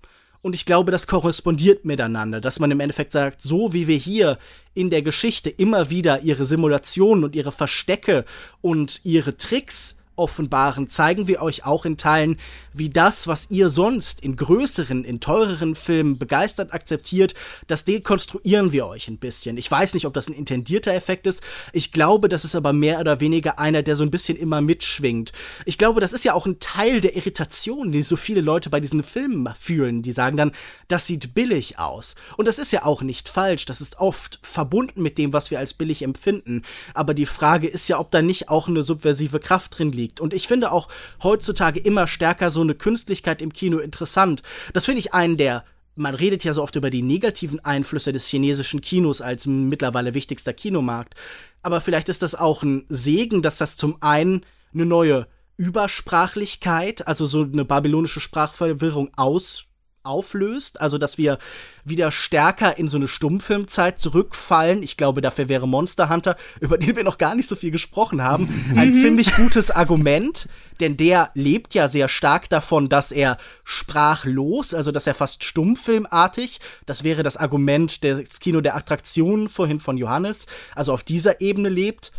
und ich glaube, das korrespondiert miteinander, dass man im Endeffekt sagt, so wie wir hier in der Geschichte immer wieder ihre Simulationen und ihre Verstecke und ihre Tricks offenbaren, zeigen wir euch auch in Teilen, wie das, was ihr sonst in größeren, in teureren Filmen begeistert akzeptiert, das dekonstruieren wir euch ein bisschen. Ich weiß nicht, ob das ein intendierter Effekt ist. Ich glaube, das ist aber mehr oder weniger einer, der so ein bisschen immer mitschwingt. Ich glaube, das ist ja auch ein Teil der Irritation, die so viele Leute bei diesen Filmen fühlen. Die sagen dann, das sieht billig aus. Und das ist ja auch nicht falsch. Das ist oft verbunden mit dem, was wir als billig empfinden. Aber die Frage ist ja, ob da nicht auch eine subversive Kraft drin liegt liegt. Und ich finde auch heutzutage immer stärker so eine Künstlichkeit im Kino interessant. Das finde ich einen der man redet ja so oft über die negativen Einflüsse des chinesischen Kinos als mittlerweile wichtigster Kinomarkt. Aber vielleicht ist das auch ein Segen, dass das zum einen eine neue Übersprachlichkeit, also so eine babylonische Sprachverwirrung aus auflöst, also dass wir wieder stärker in so eine Stummfilmzeit zurückfallen. Ich glaube, dafür wäre Monster Hunter, über den wir noch gar nicht so viel gesprochen haben, ein mhm. ziemlich gutes Argument, denn der lebt ja sehr stark davon, dass er sprachlos, also dass er fast stummfilmartig, das wäre das Argument des Kino der Attraktionen vorhin von Johannes, also auf dieser Ebene lebt.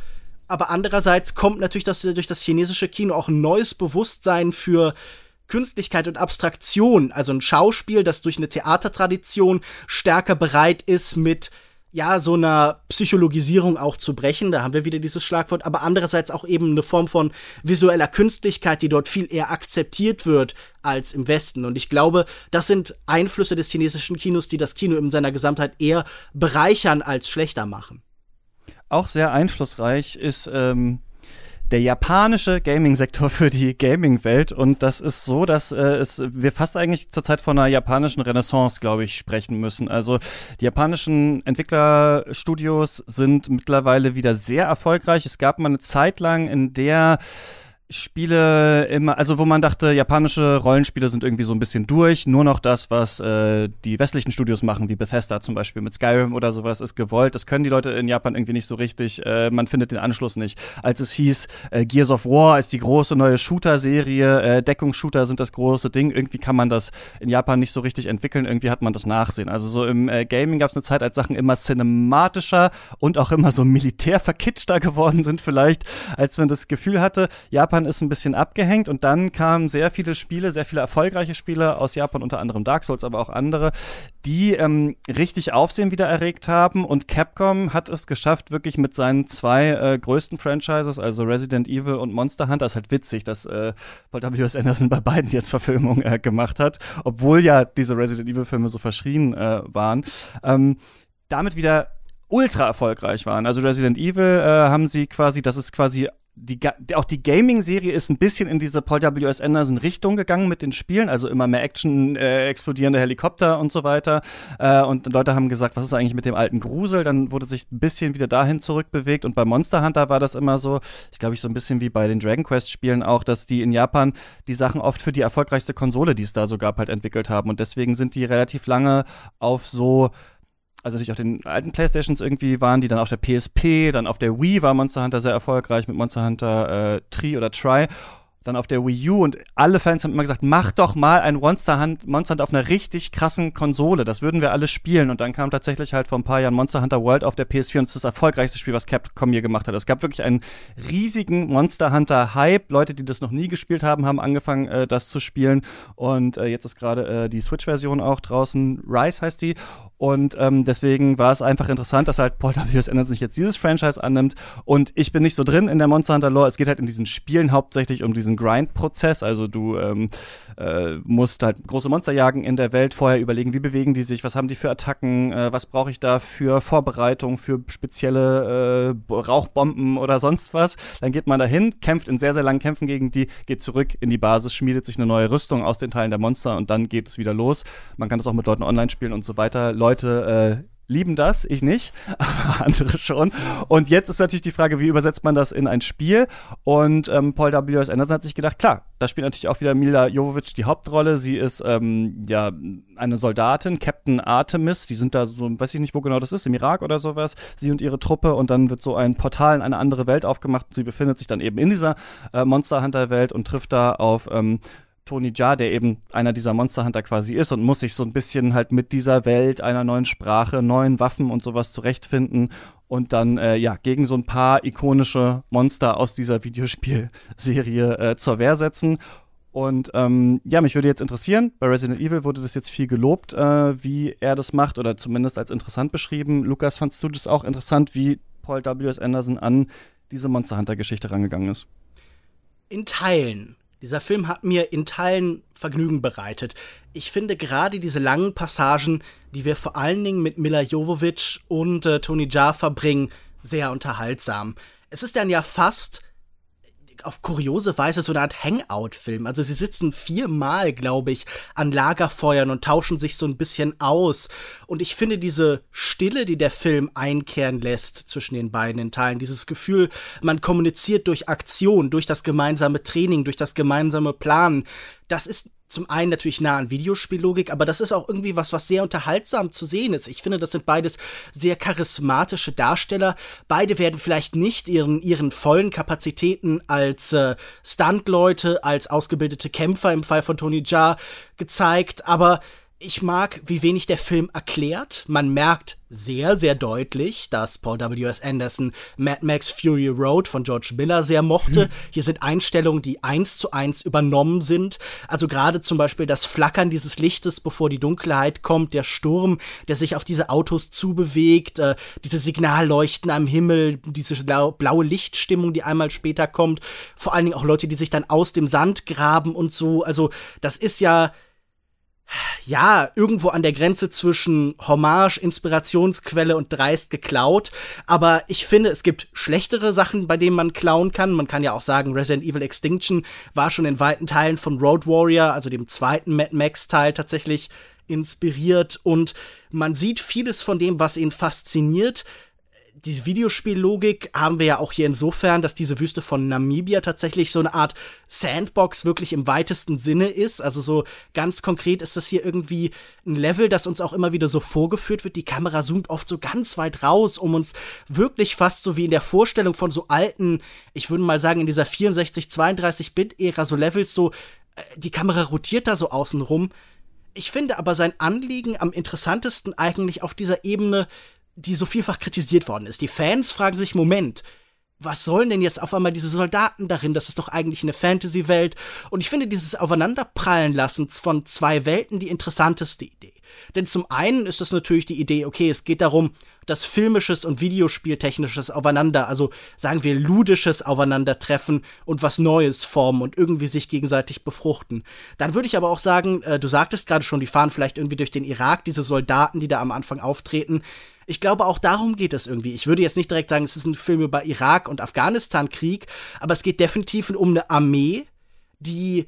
Aber andererseits kommt natürlich das, durch das chinesische Kino auch ein neues Bewusstsein für Künstlichkeit und Abstraktion, also ein Schauspiel, das durch eine Theatertradition stärker bereit ist, mit ja, so einer Psychologisierung auch zu brechen, da haben wir wieder dieses Schlagwort, aber andererseits auch eben eine Form von visueller Künstlichkeit, die dort viel eher akzeptiert wird als im Westen. Und ich glaube, das sind Einflüsse des chinesischen Kinos, die das Kino in seiner Gesamtheit eher bereichern als schlechter machen. Auch sehr einflussreich ist ähm, der japanische Gaming-Sektor für die Gaming-Welt. Und das ist so, dass äh, es, wir fast eigentlich zurzeit von einer japanischen Renaissance, glaube ich, sprechen müssen. Also die japanischen Entwicklerstudios sind mittlerweile wieder sehr erfolgreich. Es gab mal eine Zeit lang, in der Spiele immer, also wo man dachte, japanische Rollenspiele sind irgendwie so ein bisschen durch. Nur noch das, was äh, die westlichen Studios machen, wie Bethesda zum Beispiel mit Skyrim oder sowas, ist gewollt. Das können die Leute in Japan irgendwie nicht so richtig. Äh, man findet den Anschluss nicht. Als es hieß, äh, Gears of War ist die große neue Shooter-Serie, äh, Deckungsshooter sind das große Ding. Irgendwie kann man das in Japan nicht so richtig entwickeln. Irgendwie hat man das Nachsehen. Also so im äh, Gaming gab es eine Zeit, als Sachen immer cinematischer und auch immer so militärverkitschter geworden sind, vielleicht, als man das Gefühl hatte, Japan Japan ist ein bisschen abgehängt und dann kamen sehr viele Spiele, sehr viele erfolgreiche Spiele aus Japan, unter anderem Dark Souls, aber auch andere, die ähm, richtig Aufsehen wieder erregt haben und Capcom hat es geschafft, wirklich mit seinen zwei äh, größten Franchises, also Resident Evil und Monster Hunter, ist halt witzig, dass äh, Paul W.S. Anderson bei beiden jetzt Verfilmungen äh, gemacht hat, obwohl ja diese Resident Evil Filme so verschrien äh, waren. Ähm, damit wieder ultra erfolgreich waren. Also Resident Evil äh, haben sie quasi, das ist quasi die, auch die Gaming-Serie ist ein bisschen in diese Paul W.S. Anderson-Richtung gegangen mit den Spielen, also immer mehr Action, äh, explodierende Helikopter und so weiter. Äh, und Leute haben gesagt, was ist eigentlich mit dem alten Grusel? Dann wurde sich ein bisschen wieder dahin zurückbewegt. Und bei Monster Hunter war das immer so, ich glaube, ich so ein bisschen wie bei den Dragon Quest-Spielen auch, dass die in Japan die Sachen oft für die erfolgreichste Konsole, die es da so gab, halt entwickelt haben. Und deswegen sind die relativ lange auf so also natürlich auf den alten Playstations irgendwie waren die dann auf der PSP, dann auf der Wii war Monster Hunter sehr erfolgreich mit Monster Hunter äh, Tri oder Try dann auf der Wii U und alle Fans haben immer gesagt, mach doch mal ein Monster, Hunt, Monster Hunter auf einer richtig krassen Konsole. Das würden wir alle spielen. Und dann kam tatsächlich halt vor ein paar Jahren Monster Hunter World auf der PS4 und das ist das erfolgreichste Spiel, was Capcom hier gemacht hat. Es gab wirklich einen riesigen Monster Hunter Hype. Leute, die das noch nie gespielt haben, haben angefangen, äh, das zu spielen. Und äh, jetzt ist gerade äh, die Switch-Version auch draußen. Rise heißt die. Und ähm, deswegen war es einfach interessant, dass halt Paul W.S. Anderson sich jetzt dieses Franchise annimmt. Und ich bin nicht so drin in der Monster Hunter Lore. Es geht halt in diesen Spielen hauptsächlich um diesen Grind-Prozess. Also du ähm, äh, musst halt große Monster jagen in der Welt, vorher überlegen, wie bewegen die sich, was haben die für Attacken, äh, was brauche ich da für Vorbereitung, für spezielle äh, Rauchbomben oder sonst was. Dann geht man dahin, kämpft in sehr, sehr langen Kämpfen gegen die, geht zurück in die Basis, schmiedet sich eine neue Rüstung aus den Teilen der Monster und dann geht es wieder los. Man kann das auch mit Leuten online spielen und so weiter. Leute äh, lieben das, ich nicht, aber andere schon. Und jetzt ist natürlich die Frage, wie übersetzt man das in ein Spiel? Und ähm, Paul W.S. Anderson hat sich gedacht, klar, da spielt natürlich auch wieder Mila Jovovich die Hauptrolle. Sie ist ähm, ja eine Soldatin, Captain Artemis. Die sind da so, weiß ich nicht, wo genau das ist, im Irak oder sowas. Sie und ihre Truppe und dann wird so ein Portal in eine andere Welt aufgemacht. Sie befindet sich dann eben in dieser äh, Monster Hunter Welt und trifft da auf ähm, Tony Jaa, der eben einer dieser Monster Hunter quasi ist und muss sich so ein bisschen halt mit dieser Welt, einer neuen Sprache, neuen Waffen und sowas zurechtfinden und dann äh, ja gegen so ein paar ikonische Monster aus dieser Videospielserie äh, zur Wehr setzen. Und ähm, ja, mich würde jetzt interessieren, bei Resident Evil wurde das jetzt viel gelobt, äh, wie er das macht oder zumindest als interessant beschrieben. Lukas, fandst du das auch interessant, wie Paul W.S. Anderson an diese Monster Hunter Geschichte rangegangen ist? In Teilen. Dieser Film hat mir in Teilen Vergnügen bereitet. Ich finde gerade diese langen Passagen, die wir vor allen Dingen mit Mila Jovovich und äh, Tony Jaa verbringen, sehr unterhaltsam. Es ist dann ja fast auf kuriose Weise so eine Art Hangout-Film. Also sie sitzen viermal, glaube ich, an Lagerfeuern und tauschen sich so ein bisschen aus. Und ich finde diese Stille, die der Film einkehren lässt zwischen den beiden Teilen, dieses Gefühl, man kommuniziert durch Aktion, durch das gemeinsame Training, durch das gemeinsame Planen, das ist zum einen natürlich nah an Videospiellogik, aber das ist auch irgendwie was, was sehr unterhaltsam zu sehen ist. Ich finde, das sind beides sehr charismatische Darsteller. Beide werden vielleicht nicht ihren, ihren vollen Kapazitäten als äh, Stuntleute, als ausgebildete Kämpfer im Fall von Tony Jaa gezeigt, aber ich mag, wie wenig der Film erklärt. Man merkt sehr, sehr deutlich, dass Paul W.S. Anderson Mad Max Fury Road von George Miller sehr mochte. Hm. Hier sind Einstellungen, die eins zu eins übernommen sind. Also gerade zum Beispiel das Flackern dieses Lichtes, bevor die Dunkelheit kommt, der Sturm, der sich auf diese Autos zubewegt, äh, diese Signalleuchten am Himmel, diese blaue Lichtstimmung, die einmal später kommt. Vor allen Dingen auch Leute, die sich dann aus dem Sand graben und so. Also das ist ja ja, irgendwo an der Grenze zwischen Hommage, Inspirationsquelle und dreist geklaut. Aber ich finde, es gibt schlechtere Sachen, bei denen man klauen kann. Man kann ja auch sagen, Resident Evil Extinction war schon in weiten Teilen von Road Warrior, also dem zweiten Mad Max-Teil, tatsächlich inspiriert. Und man sieht vieles von dem, was ihn fasziniert, die Videospiellogik haben wir ja auch hier insofern, dass diese Wüste von Namibia tatsächlich so eine Art Sandbox wirklich im weitesten Sinne ist. Also so ganz konkret ist das hier irgendwie ein Level, das uns auch immer wieder so vorgeführt wird. Die Kamera zoomt oft so ganz weit raus, um uns wirklich fast so wie in der Vorstellung von so alten, ich würde mal sagen, in dieser 64, 32-Bit-Ära so Levels so, äh, die Kamera rotiert da so außen rum. Ich finde aber sein Anliegen am interessantesten eigentlich auf dieser Ebene, die so vielfach kritisiert worden ist. Die Fans fragen sich, Moment, was sollen denn jetzt auf einmal diese Soldaten darin? Das ist doch eigentlich eine Fantasy-Welt. Und ich finde dieses Aufeinanderprallen lassen von zwei Welten die interessanteste Idee. Denn zum einen ist das natürlich die Idee, okay, es geht darum, das filmisches und Videospieltechnisches aufeinander, also sagen wir ludisches Aufeinandertreffen und was Neues formen und irgendwie sich gegenseitig befruchten. Dann würde ich aber auch sagen, äh, du sagtest gerade schon, die fahren vielleicht irgendwie durch den Irak, diese Soldaten, die da am Anfang auftreten. Ich glaube, auch darum geht es irgendwie. Ich würde jetzt nicht direkt sagen, es ist ein Film über Irak und Afghanistan-Krieg, aber es geht definitiv um eine Armee, die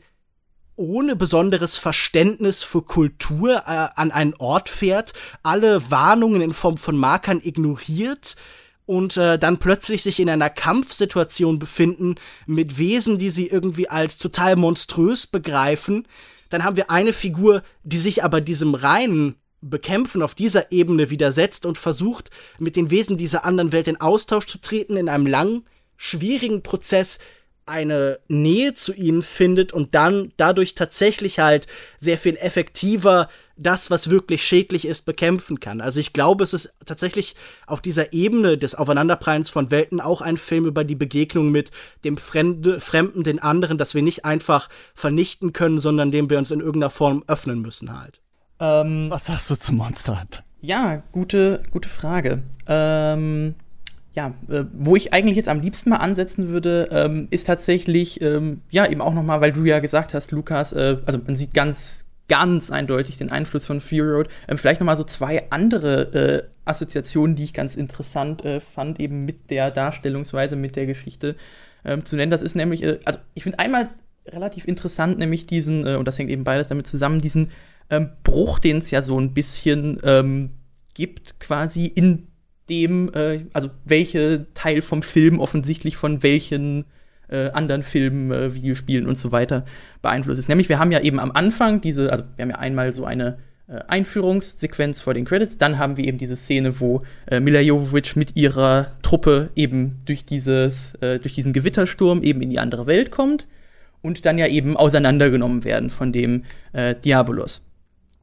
ohne besonderes Verständnis für Kultur äh, an einen Ort fährt, alle Warnungen in Form von Markern ignoriert und äh, dann plötzlich sich in einer Kampfsituation befinden mit Wesen, die sie irgendwie als total monströs begreifen. Dann haben wir eine Figur, die sich aber diesem reinen Bekämpfen auf dieser Ebene widersetzt und versucht, mit den Wesen dieser anderen Welt in Austausch zu treten, in einem langen, schwierigen Prozess eine Nähe zu ihnen findet und dann dadurch tatsächlich halt sehr viel effektiver das, was wirklich schädlich ist, bekämpfen kann. Also ich glaube, es ist tatsächlich auf dieser Ebene des Aufeinanderprallens von Welten auch ein Film über die Begegnung mit dem Fremde, Fremden, den anderen, das wir nicht einfach vernichten können, sondern dem wir uns in irgendeiner Form öffnen müssen halt. Ähm, Was sagst du zu Monster Hunt? Ja, gute, gute Frage. Ähm, ja, äh, wo ich eigentlich jetzt am liebsten mal ansetzen würde, ähm, ist tatsächlich, ähm, ja, eben auch nochmal, weil du ja gesagt hast, Lukas, äh, also man sieht ganz, ganz eindeutig den Einfluss von Fury Road. Ähm, vielleicht nochmal so zwei andere äh, Assoziationen, die ich ganz interessant äh, fand, eben mit der Darstellungsweise, mit der Geschichte ähm, zu nennen. Das ist nämlich, äh, also ich finde einmal relativ interessant, nämlich diesen, äh, und das hängt eben beides damit zusammen, diesen ähm, Bruch, den es ja so ein bisschen ähm, gibt, quasi in dem, äh, also welche Teil vom Film offensichtlich von welchen äh, anderen Filmen, äh, Videospielen und so weiter beeinflusst ist. Nämlich, wir haben ja eben am Anfang diese, also wir haben ja einmal so eine äh, Einführungssequenz vor den Credits, dann haben wir eben diese Szene, wo äh, Mila Jovovich mit ihrer Truppe eben durch dieses, äh, durch diesen Gewittersturm eben in die andere Welt kommt und dann ja eben auseinandergenommen werden von dem äh, Diabolos.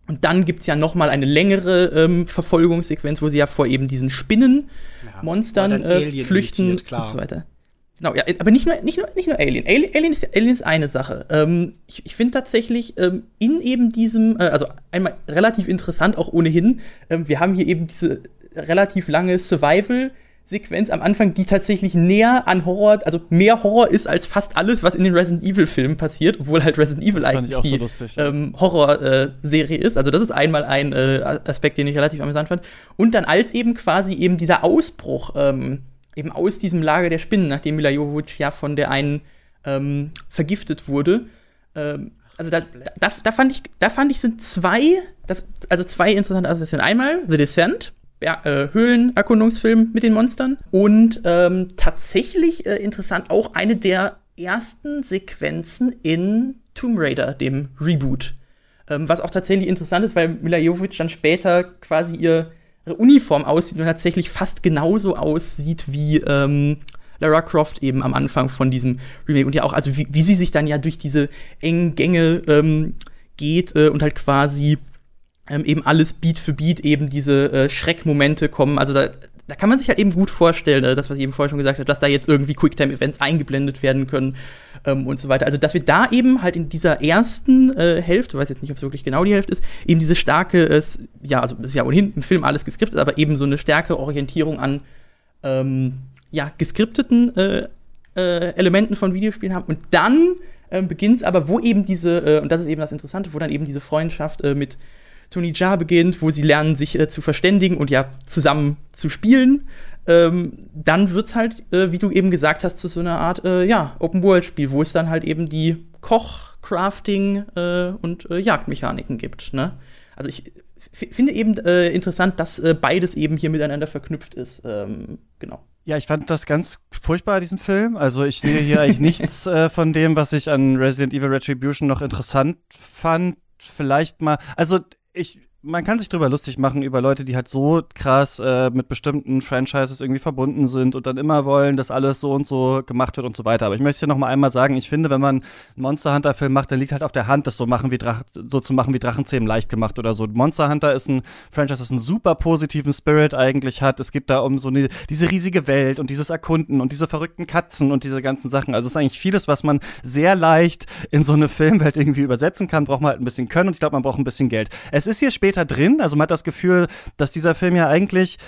Und dann gibt es ja noch mal eine längere ähm, Verfolgungssequenz, wo sie ja vor eben diesen Spinnenmonstern ja, äh, flüchten und so weiter. Genau, ja, aber nicht nur, nicht nur, nicht nur Alien. Alien, Alien, ist, Alien ist eine Sache. Ähm, ich ich finde tatsächlich ähm, in eben diesem, äh, also einmal relativ interessant auch ohnehin, ähm, wir haben hier eben diese relativ lange Survival- Sequenz am Anfang, die tatsächlich näher an Horror, also mehr Horror ist als fast alles, was in den Resident Evil Filmen passiert, obwohl halt Resident Evil das eigentlich die so ähm, Horror-Serie ist. Also das ist einmal ein äh, Aspekt, den ich relativ amüsant fand. Und dann als eben quasi eben dieser Ausbruch ähm, eben aus diesem Lager der Spinnen, nachdem Mila Jovovich ja von der einen ähm, vergiftet wurde. Ähm, also da, da, da, fand ich, da fand ich sind zwei, das, also zwei interessante Assoziationen. Einmal The Descent, ja, äh, Höhlenerkundungsfilm mit den Monstern. Und ähm, tatsächlich äh, interessant auch eine der ersten Sequenzen in Tomb Raider, dem Reboot. Ähm, was auch tatsächlich interessant ist, weil Mila dann später quasi ihre Uniform aussieht und tatsächlich fast genauso aussieht wie ähm, Lara Croft eben am Anfang von diesem Remake. Und ja auch, also wie, wie sie sich dann ja durch diese engen Gänge ähm, geht äh, und halt quasi ähm, eben alles Beat für Beat eben diese äh, Schreckmomente kommen. Also da, da kann man sich halt eben gut vorstellen, äh, das, was ich eben vorher schon gesagt habe, dass da jetzt irgendwie Quicktime-Events eingeblendet werden können ähm, und so weiter. Also, dass wir da eben halt in dieser ersten äh, Hälfte, weiß jetzt nicht, ob es wirklich genau die Hälfte ist, eben diese starke, äh, ja, also ist ja ohnehin im Film alles geskriptet, aber eben so eine starke Orientierung an, ähm, ja, geskripteten äh, äh, Elementen von Videospielen haben. Und dann äh, beginnt es aber, wo eben diese, äh, und das ist eben das Interessante, wo dann eben diese Freundschaft äh, mit Tony Jaa beginnt, wo sie lernen, sich äh, zu verständigen und ja zusammen zu spielen. Ähm, dann wird's halt, äh, wie du eben gesagt hast, zu so einer Art äh, ja, Open-World-Spiel, wo es dann halt eben die Koch, Crafting äh, und äh, Jagdmechaniken gibt. Ne? Also ich finde eben äh, interessant, dass beides eben hier miteinander verknüpft ist. Ähm, genau. Ja, ich fand das ganz furchtbar, diesen Film. Also ich sehe hier eigentlich nichts von dem, was ich an Resident Evil Retribution noch interessant fand. Vielleicht mal, also ich man kann sich drüber lustig machen über Leute, die halt so krass äh, mit bestimmten Franchises irgendwie verbunden sind und dann immer wollen, dass alles so und so gemacht wird und so weiter. Aber ich möchte hier noch mal einmal sagen, ich finde, wenn man einen Monster Hunter Film macht, dann liegt halt auf der Hand, das so machen wie Drach so zu machen wie Drachenzähmen leicht gemacht oder so. Monster Hunter ist ein Franchise, das einen super positiven Spirit eigentlich hat. Es geht da um so eine diese riesige Welt und dieses Erkunden und diese verrückten Katzen und diese ganzen Sachen. Also es ist eigentlich vieles, was man sehr leicht in so eine Filmwelt irgendwie übersetzen kann. Braucht man halt ein bisschen Können und ich glaube, man braucht ein bisschen Geld. Es ist hier später später drin. Also man hat das Gefühl, dass dieser Film ja eigentlich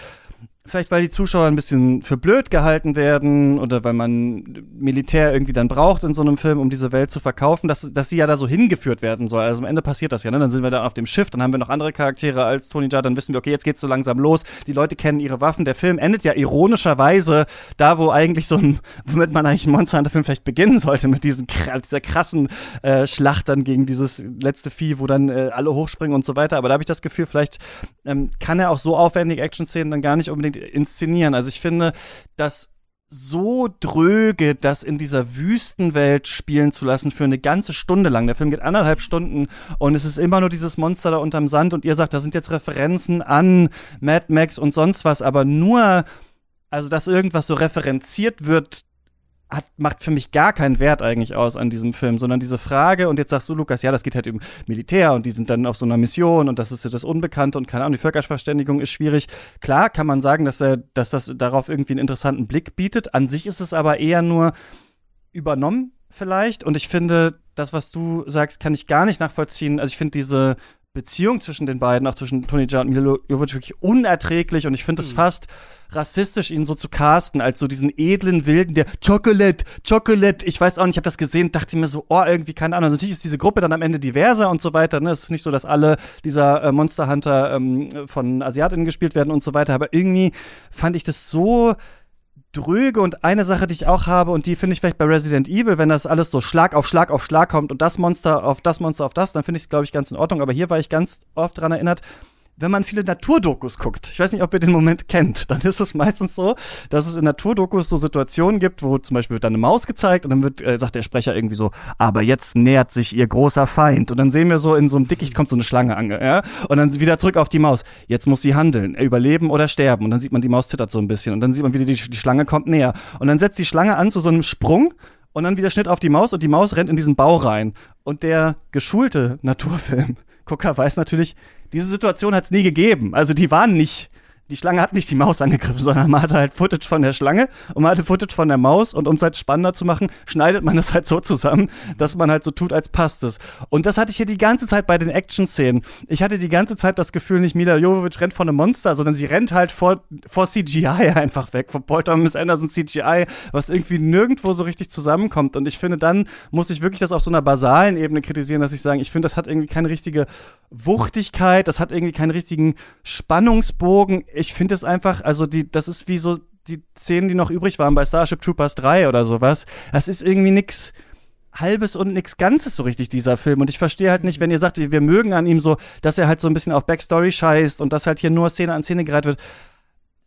vielleicht weil die Zuschauer ein bisschen für blöd gehalten werden oder weil man Militär irgendwie dann braucht in so einem Film, um diese Welt zu verkaufen, dass, dass sie ja da so hingeführt werden soll. Also am Ende passiert das ja, ne? Dann sind wir da auf dem Schiff, dann haben wir noch andere Charaktere als Tony Jaa, dann wissen wir, okay, jetzt geht's so langsam los. Die Leute kennen ihre Waffen. Der Film endet ja ironischerweise da, wo eigentlich so ein, womit man eigentlich einen Monster Hunter Film vielleicht beginnen sollte, mit diesen, dieser krassen äh, Schlacht dann gegen dieses letzte Vieh, wo dann äh, alle hochspringen und so weiter. Aber da habe ich das Gefühl, vielleicht ähm, kann er auch so aufwendige Action-Szenen dann gar nicht unbedingt inszenieren. Also ich finde, dass so dröge, das in dieser Wüstenwelt spielen zu lassen für eine ganze Stunde lang. Der Film geht anderthalb Stunden und es ist immer nur dieses Monster da unterm Sand und ihr sagt, da sind jetzt Referenzen an Mad Max und sonst was, aber nur, also dass irgendwas so referenziert wird, hat, macht für mich gar keinen Wert eigentlich aus an diesem Film, sondern diese Frage, und jetzt sagst du, Lukas, ja, das geht halt um Militär und die sind dann auf so einer Mission und das ist ja das Unbekannte und keine Ahnung, die Völkerverständigung ist schwierig. Klar kann man sagen, dass er, dass das darauf irgendwie einen interessanten Blick bietet. An sich ist es aber eher nur übernommen vielleicht und ich finde, das, was du sagst, kann ich gar nicht nachvollziehen. Also ich finde diese Beziehung zwischen den beiden, auch zwischen Tony Jaa und Milo Jovic, wirklich unerträglich und ich finde es mhm. fast rassistisch, ihn so zu casten, als so diesen edlen Wilden, der Chocolate, Chocolate, ich weiß auch nicht, ich habe das gesehen, dachte mir so, oh, irgendwie, keine Ahnung. Also natürlich ist diese Gruppe dann am Ende diverser und so weiter, ne? Es ist nicht so, dass alle dieser äh, Monster Hunter ähm, von Asiatinnen gespielt werden und so weiter, aber irgendwie fand ich das so dröge und eine Sache, die ich auch habe und die finde ich vielleicht bei Resident Evil, wenn das alles so Schlag auf Schlag auf Schlag kommt und das Monster auf das Monster auf das, dann finde ich es, glaube ich, ganz in Ordnung. Aber hier war ich ganz oft daran erinnert, wenn man viele Naturdokus guckt, ich weiß nicht, ob ihr den Moment kennt, dann ist es meistens so, dass es in Naturdokus so Situationen gibt, wo zum Beispiel wird dann eine Maus gezeigt und dann wird, äh, sagt der Sprecher irgendwie so, aber jetzt nähert sich ihr großer Feind. Und dann sehen wir so, in so einem Dickicht kommt so eine Schlange ange, ja? Und dann wieder zurück auf die Maus. Jetzt muss sie handeln, überleben oder sterben. Und dann sieht man, die Maus zittert so ein bisschen. Und dann sieht man wieder, die, die Schlange kommt näher. Und dann setzt die Schlange an zu so einem Sprung und dann wieder Schnitt auf die Maus und die Maus rennt in diesen Bau rein. Und der geschulte Naturfilm-Gucker weiß natürlich, diese Situation hat es nie gegeben. Also die waren nicht die Schlange hat nicht die Maus angegriffen, sondern man hatte halt Footage von der Schlange und man hatte Footage von der Maus und um es halt spannender zu machen, schneidet man es halt so zusammen, dass man halt so tut, als passt es. Und das hatte ich hier die ganze Zeit bei den Action-Szenen. Ich hatte die ganze Zeit das Gefühl, nicht Mila Jovovich rennt vor einem Monster, sondern sie rennt halt vor, vor CGI einfach weg, vor Paul Thomas Anderson CGI, was irgendwie nirgendwo so richtig zusammenkommt. Und ich finde, dann muss ich wirklich das auf so einer basalen Ebene kritisieren, dass ich sage, ich finde, das hat irgendwie keine richtige Wuchtigkeit, das hat irgendwie keinen richtigen Spannungsbogen ich finde es einfach, also die, das ist wie so die Szenen, die noch übrig waren bei Starship Troopers 3 oder sowas. Das ist irgendwie nix halbes und nix Ganzes so richtig, dieser Film. Und ich verstehe halt nicht, wenn ihr sagt, wir mögen an ihm so, dass er halt so ein bisschen auf Backstory scheißt und dass halt hier nur Szene an Szene gereiht wird.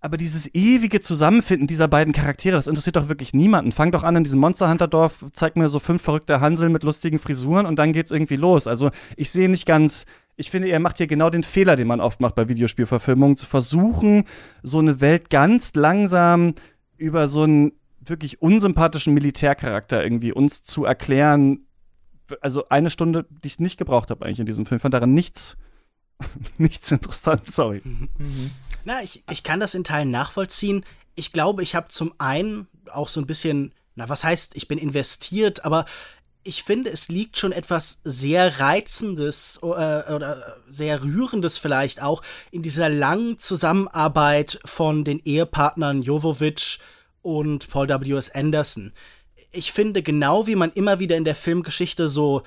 Aber dieses ewige Zusammenfinden dieser beiden Charaktere, das interessiert doch wirklich niemanden. Fang doch an in diesem Monster Hunter Dorf, zeig mir so fünf verrückte Hansel mit lustigen Frisuren und dann geht's irgendwie los. Also ich sehe nicht ganz, ich finde, er macht hier genau den Fehler, den man oft macht bei Videospielverfilmungen, zu versuchen, so eine Welt ganz langsam über so einen wirklich unsympathischen Militärcharakter irgendwie uns zu erklären. Also eine Stunde, die ich nicht gebraucht habe eigentlich in diesem Film. Fand daran nichts, nichts interessant, sorry. Mhm. Na, ich, ich kann das in Teilen nachvollziehen. Ich glaube, ich habe zum einen auch so ein bisschen, na, was heißt, ich bin investiert, aber ich finde, es liegt schon etwas sehr Reizendes äh, oder sehr Rührendes vielleicht auch in dieser langen Zusammenarbeit von den Ehepartnern Jovovic und Paul W.S. Anderson. ich finde, genau wie man immer wieder in der Filmgeschichte so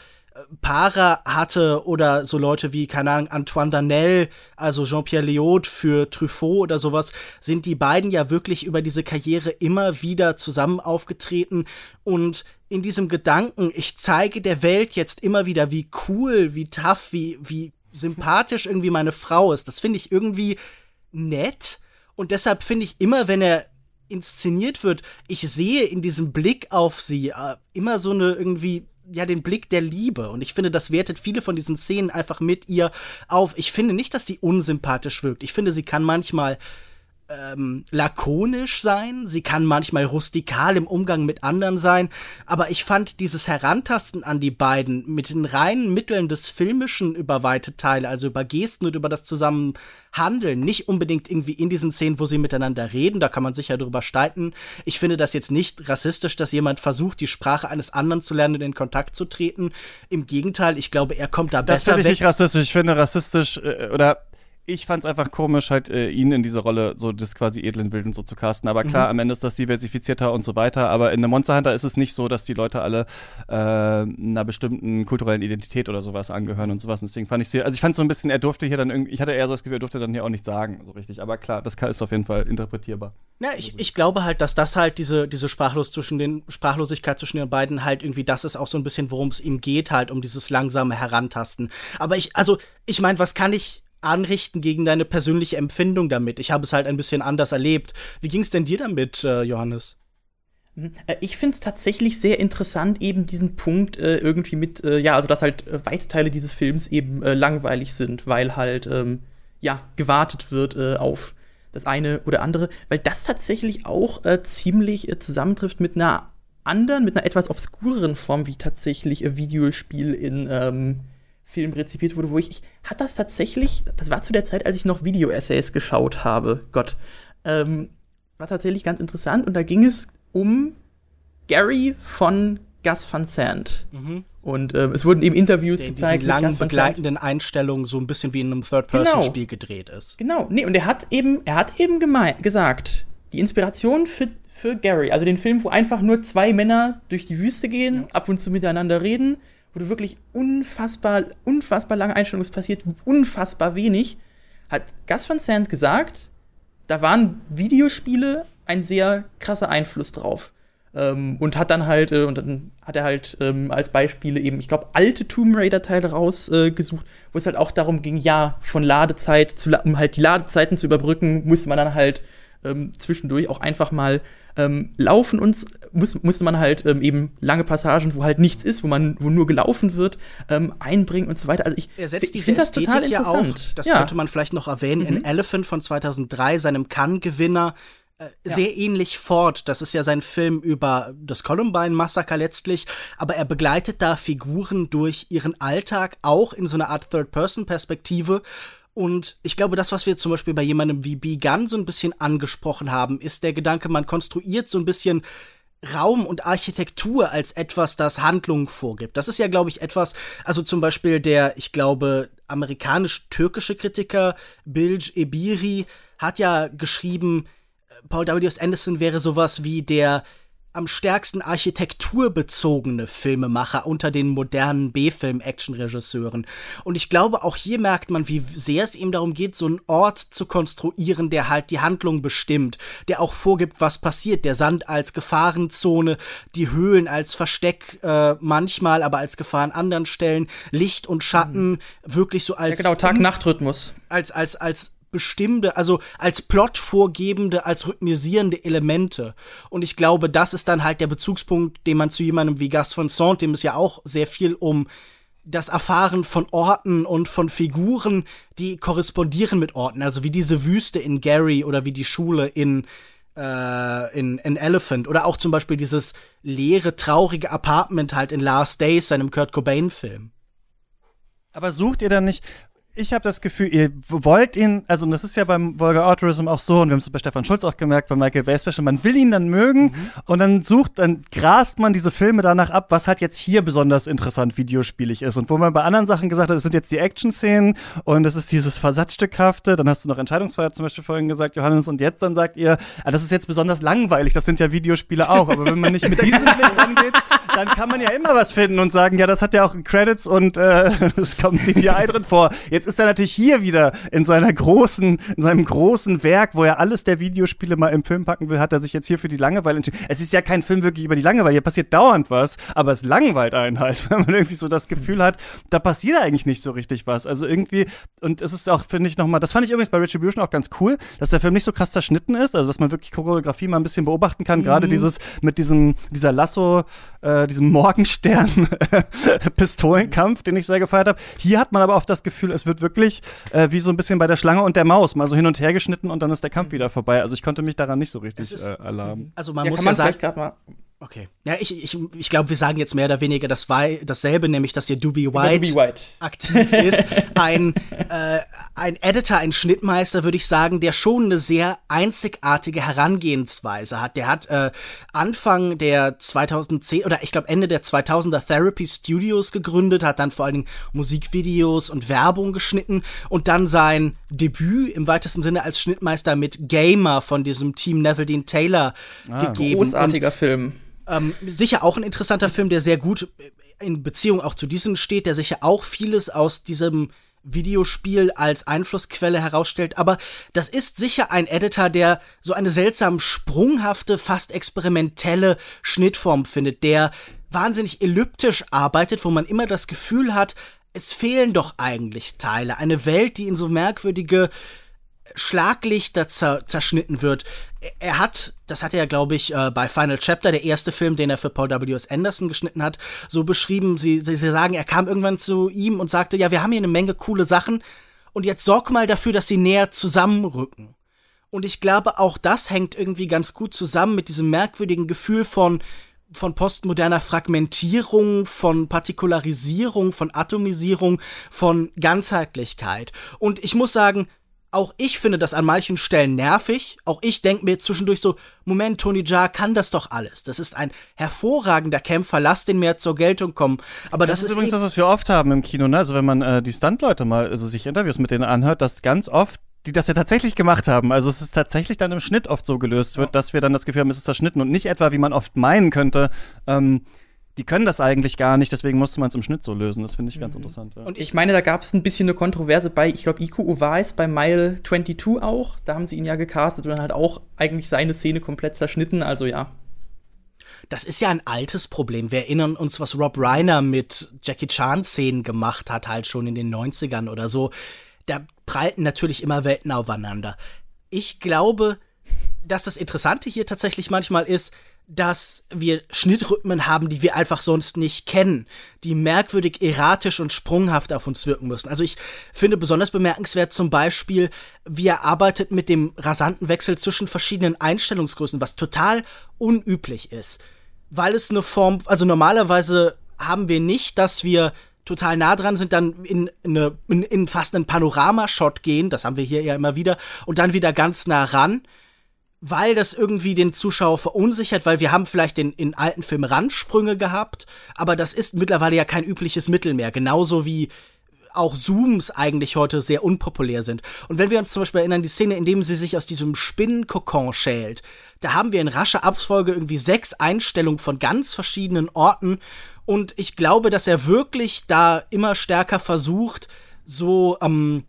Paare hatte oder so Leute wie, keine Ahnung, Antoine Danel, also Jean-Pierre Léaud für Truffaut oder sowas, sind die beiden ja wirklich über diese Karriere immer wieder zusammen aufgetreten und in diesem Gedanken, ich zeige der Welt jetzt immer wieder, wie cool, wie tough, wie, wie sympathisch irgendwie meine Frau ist. Das finde ich irgendwie nett und deshalb finde ich immer, wenn er inszeniert wird, ich sehe in diesem Blick auf sie äh, immer so eine irgendwie ja den Blick der Liebe und ich finde, das wertet viele von diesen Szenen einfach mit ihr auf. Ich finde nicht, dass sie unsympathisch wirkt. Ich finde, sie kann manchmal ähm, lakonisch sein, sie kann manchmal rustikal im Umgang mit anderen sein, aber ich fand dieses Herantasten an die beiden mit den reinen Mitteln des Filmischen über weite Teile, also über Gesten und über das Zusammenhandeln, nicht unbedingt irgendwie in diesen Szenen, wo sie miteinander reden, da kann man sicher drüber streiten. Ich finde das jetzt nicht rassistisch, dass jemand versucht, die Sprache eines anderen zu lernen und in Kontakt zu treten. Im Gegenteil, ich glaube, er kommt da das besser weg. Das finde ich nicht rassistisch. Ich finde rassistisch äh, oder ich fand es einfach komisch, halt äh, ihn in diese Rolle so des quasi edlen Wilden so zu casten. Aber klar, mhm. am Ende ist das diversifizierter und so weiter. Aber in der Monster Hunter ist es nicht so, dass die Leute alle äh, einer bestimmten kulturellen Identität oder sowas angehören und sowas. Und deswegen fand ich sie, also ich fand so ein bisschen, er durfte hier dann irgendwie, ich hatte eher so das Gefühl, er durfte dann hier auch nicht sagen, so richtig. Aber klar, das ist auf jeden Fall interpretierbar. Ja, ich, ich glaube halt, dass das halt diese, diese Sprachlos zwischen den, Sprachlosigkeit zwischen den beiden halt irgendwie, das ist auch so ein bisschen, worum es ihm geht, halt, um dieses langsame Herantasten. Aber ich, also, ich meine, was kann ich anrichten gegen deine persönliche Empfindung damit. Ich habe es halt ein bisschen anders erlebt. Wie ging es denn dir damit, äh, Johannes? Mhm. Äh, ich finde es tatsächlich sehr interessant, eben diesen Punkt äh, irgendwie mit, äh, ja, also dass halt äh, weite Teile dieses Films eben langweilig sind, weil halt, ähm, ja, gewartet wird auf das eine oder andere, weil das tatsächlich auch ziemlich zusammentrifft mit einer anderen, mit einer etwas obskureren Form, wie tatsächlich Videospiel in, ähm, Film rezipiert wurde, wo ich, ich hat das tatsächlich, das war zu der Zeit, als ich noch Video-Essays geschaut habe, Gott, ähm, war tatsächlich ganz interessant und da ging es um Gary von Gus Van Sant. Mhm. Und ähm, es wurden eben Interviews der gezeigt. In langen begleitenden Einstellungen so ein bisschen wie in einem Third-Person-Spiel genau. gedreht ist. Genau, nee, und er hat eben, er hat eben gesagt, die Inspiration für, für Gary, also den Film, wo einfach nur zwei Männer durch die Wüste gehen, ja. ab und zu miteinander reden, wo du wirklich unfassbar, unfassbar lange Einstellungen passiert, unfassbar wenig, hat Gus Van Sant gesagt, da waren Videospiele ein sehr krasser Einfluss drauf. Ähm, und hat dann halt, äh, und dann hat er halt ähm, als Beispiele eben, ich glaube, alte Tomb Raider-Teile rausgesucht, äh, wo es halt auch darum ging, ja, von Ladezeit zu, um halt die Ladezeiten zu überbrücken, musste man dann halt ähm, zwischendurch auch einfach mal ähm, laufen uns muss, musste man halt ähm, eben lange Passagen, wo halt nichts ist, wo man, wo nur gelaufen wird, ähm, einbringen und so weiter. Also ich, er setzt diese das Ästhetik ja auch. Das ja. könnte man vielleicht noch erwähnen mhm. in Elephant von 2003, seinem Cannes-Gewinner. Äh, sehr ja. ähnlich fort. Das ist ja sein Film über das Columbine-Massaker letztlich, aber er begleitet da Figuren durch ihren Alltag, auch in so einer Art Third-Person-Perspektive. Und ich glaube, das, was wir zum Beispiel bei jemandem wie B. So ein bisschen angesprochen haben, ist der Gedanke, man konstruiert so ein bisschen Raum und Architektur als etwas, das Handlungen vorgibt. Das ist ja, glaube ich, etwas, also zum Beispiel der, ich glaube, amerikanisch-türkische Kritiker Bilge Ebiri hat ja geschrieben, äh, Paul W. S. Anderson wäre sowas wie der am stärksten architekturbezogene Filmemacher unter den modernen B-Film-Action-Regisseuren. Und ich glaube, auch hier merkt man, wie sehr es ihm darum geht, so einen Ort zu konstruieren, der halt die Handlung bestimmt, der auch vorgibt, was passiert. Der Sand als Gefahrenzone, die Höhlen als Versteck, äh, manchmal aber als Gefahr an anderen Stellen, Licht und Schatten, mhm. wirklich so als. Ja, genau, Tag-Nacht-Rhythmus. Als, als, als bestimmte, also als Plot vorgebende, als rhythmisierende Elemente. Und ich glaube, das ist dann halt der Bezugspunkt, den man zu jemandem wie Gas von Sant, dem es ja auch sehr viel um das Erfahren von Orten und von Figuren, die korrespondieren mit Orten, also wie diese Wüste in Gary oder wie die Schule in äh, in, in Elephant oder auch zum Beispiel dieses leere, traurige Apartment halt in Last Days, seinem Kurt Cobain-Film. Aber sucht ihr dann nicht, ich habe das Gefühl, ihr wollt ihn, also das ist ja beim Volga Autorism auch so, und wir haben es bei Stefan Schulz auch gemerkt, bei Michael Bay Special, man will ihn dann mögen mhm. und dann sucht, dann grast man diese Filme danach ab, was halt jetzt hier besonders interessant videospielig ist. Und wo man bei anderen Sachen gesagt hat, es sind jetzt die Action-Szenen und es ist dieses Versatzstückhafte, dann hast du noch Entscheidungsfreiheit zum Beispiel vorhin gesagt, Johannes, und jetzt dann sagt ihr, ah, das ist jetzt besonders langweilig, das sind ja Videospiele auch, aber wenn man nicht mit diesem Blick rangeht, dann kann man ja immer was finden und sagen, ja, das hat ja auch Credits und äh, es kommt CGI drin vor. Jetzt Jetzt ist er natürlich hier wieder in seiner großen, in seinem großen Werk, wo er alles der Videospiele mal im Film packen will, hat er sich jetzt hier für die Langeweile entschieden. Es ist ja kein Film wirklich über die Langeweile, hier passiert dauernd was, aber es langweilt einen halt, wenn man irgendwie so das Gefühl hat, da passiert eigentlich nicht so richtig was. Also irgendwie, und es ist auch, finde ich, nochmal, das fand ich übrigens bei Retribution auch ganz cool, dass der Film nicht so krass zerschnitten ist, also dass man wirklich Choreografie mal ein bisschen beobachten kann, mhm. gerade dieses mit diesem, dieser Lasso, äh, diesem Morgenstern-Pistolenkampf, den ich sehr gefeiert habe. Hier hat man aber auch das Gefühl, es wird wird wirklich äh, wie so ein bisschen bei der Schlange und der Maus mal so hin und her geschnitten und dann ist der Kampf wieder vorbei. Also ich konnte mich daran nicht so richtig ist, äh, alarmen. Also man ja, muss ja sagen, Okay. Ja, ich, ich, ich glaube, wir sagen jetzt mehr oder weniger das war dasselbe, nämlich dass hier Doobie White, White. aktiv ist. ein, äh, ein Editor, ein Schnittmeister, würde ich sagen, der schon eine sehr einzigartige Herangehensweise hat. Der hat äh, Anfang der 2010 oder ich glaube Ende der 2000er Therapy Studios gegründet, hat dann vor allen Dingen Musikvideos und Werbung geschnitten und dann sein Debüt im weitesten Sinne als Schnittmeister mit Gamer von diesem Team Neville Dean Taylor ah, gegeben. Großartiger und, Film. Ähm, sicher auch ein interessanter Film, der sehr gut in Beziehung auch zu diesem steht, der sicher auch vieles aus diesem Videospiel als Einflussquelle herausstellt, aber das ist sicher ein Editor, der so eine seltsam sprunghafte, fast experimentelle Schnittform findet, der wahnsinnig elliptisch arbeitet, wo man immer das Gefühl hat, es fehlen doch eigentlich Teile. Eine Welt, die in so merkwürdige Schlaglichter zerschnitten wird er hat, das hat er ja, glaube ich, äh, bei Final Chapter, der erste Film, den er für Paul W.S. Anderson geschnitten hat, so beschrieben. Sie, sie, sie sagen, er kam irgendwann zu ihm und sagte, ja, wir haben hier eine Menge coole Sachen und jetzt sorg mal dafür, dass sie näher zusammenrücken. Und ich glaube, auch das hängt irgendwie ganz gut zusammen mit diesem merkwürdigen Gefühl von, von postmoderner Fragmentierung, von Partikularisierung, von Atomisierung, von Ganzheitlichkeit. Und ich muss sagen, auch ich finde das an manchen Stellen nervig. Auch ich denke mir zwischendurch so, Moment, Tony Jaa kann das doch alles. Das ist ein hervorragender Kämpfer, lass den mehr zur Geltung kommen. Aber das, das ist, übrigens das, was wir oft haben im Kino, ne? Also wenn man äh, die Stuntleute mal, also sich Interviews mit denen anhört, dass ganz oft die das ja tatsächlich gemacht haben. Also es ist tatsächlich dann im Schnitt oft so gelöst wird, dass wir dann das Gefühl haben, es ist zerschnitten und nicht etwa, wie man oft meinen könnte, ähm, die können das eigentlich gar nicht, deswegen musste man es im Schnitt so lösen. Das finde ich ganz mhm. interessant. Ja. Und ich meine, da gab es ein bisschen eine Kontroverse bei, ich glaube, Iko Uwais bei Mile 22 auch. Da haben sie ihn ja gecastet und dann halt auch eigentlich seine Szene komplett zerschnitten. Also ja. Das ist ja ein altes Problem. Wir erinnern uns, was Rob Reiner mit Jackie Chan-Szenen gemacht hat, halt schon in den 90ern oder so. Da prallten natürlich immer Welten aufeinander. Ich glaube, dass das Interessante hier tatsächlich manchmal ist, dass wir Schnittrhythmen haben, die wir einfach sonst nicht kennen, die merkwürdig erratisch und sprunghaft auf uns wirken müssen. Also ich finde besonders bemerkenswert zum Beispiel, wie er arbeitet mit dem rasanten Wechsel zwischen verschiedenen Einstellungsgrößen, was total unüblich ist. Weil es eine Form, also normalerweise haben wir nicht, dass wir total nah dran sind, dann in, eine, in, in fast einen Panoramashot gehen, das haben wir hier ja immer wieder, und dann wieder ganz nah ran weil das irgendwie den Zuschauer verunsichert, weil wir haben vielleicht den, in alten Filmen Randsprünge gehabt, aber das ist mittlerweile ja kein übliches Mittel mehr. Genauso wie auch Zooms eigentlich heute sehr unpopulär sind. Und wenn wir uns zum Beispiel erinnern, die Szene, in dem sie sich aus diesem Spinnenkokon schält, da haben wir in rascher Abfolge irgendwie sechs Einstellungen von ganz verschiedenen Orten. Und ich glaube, dass er wirklich da immer stärker versucht, so ähm,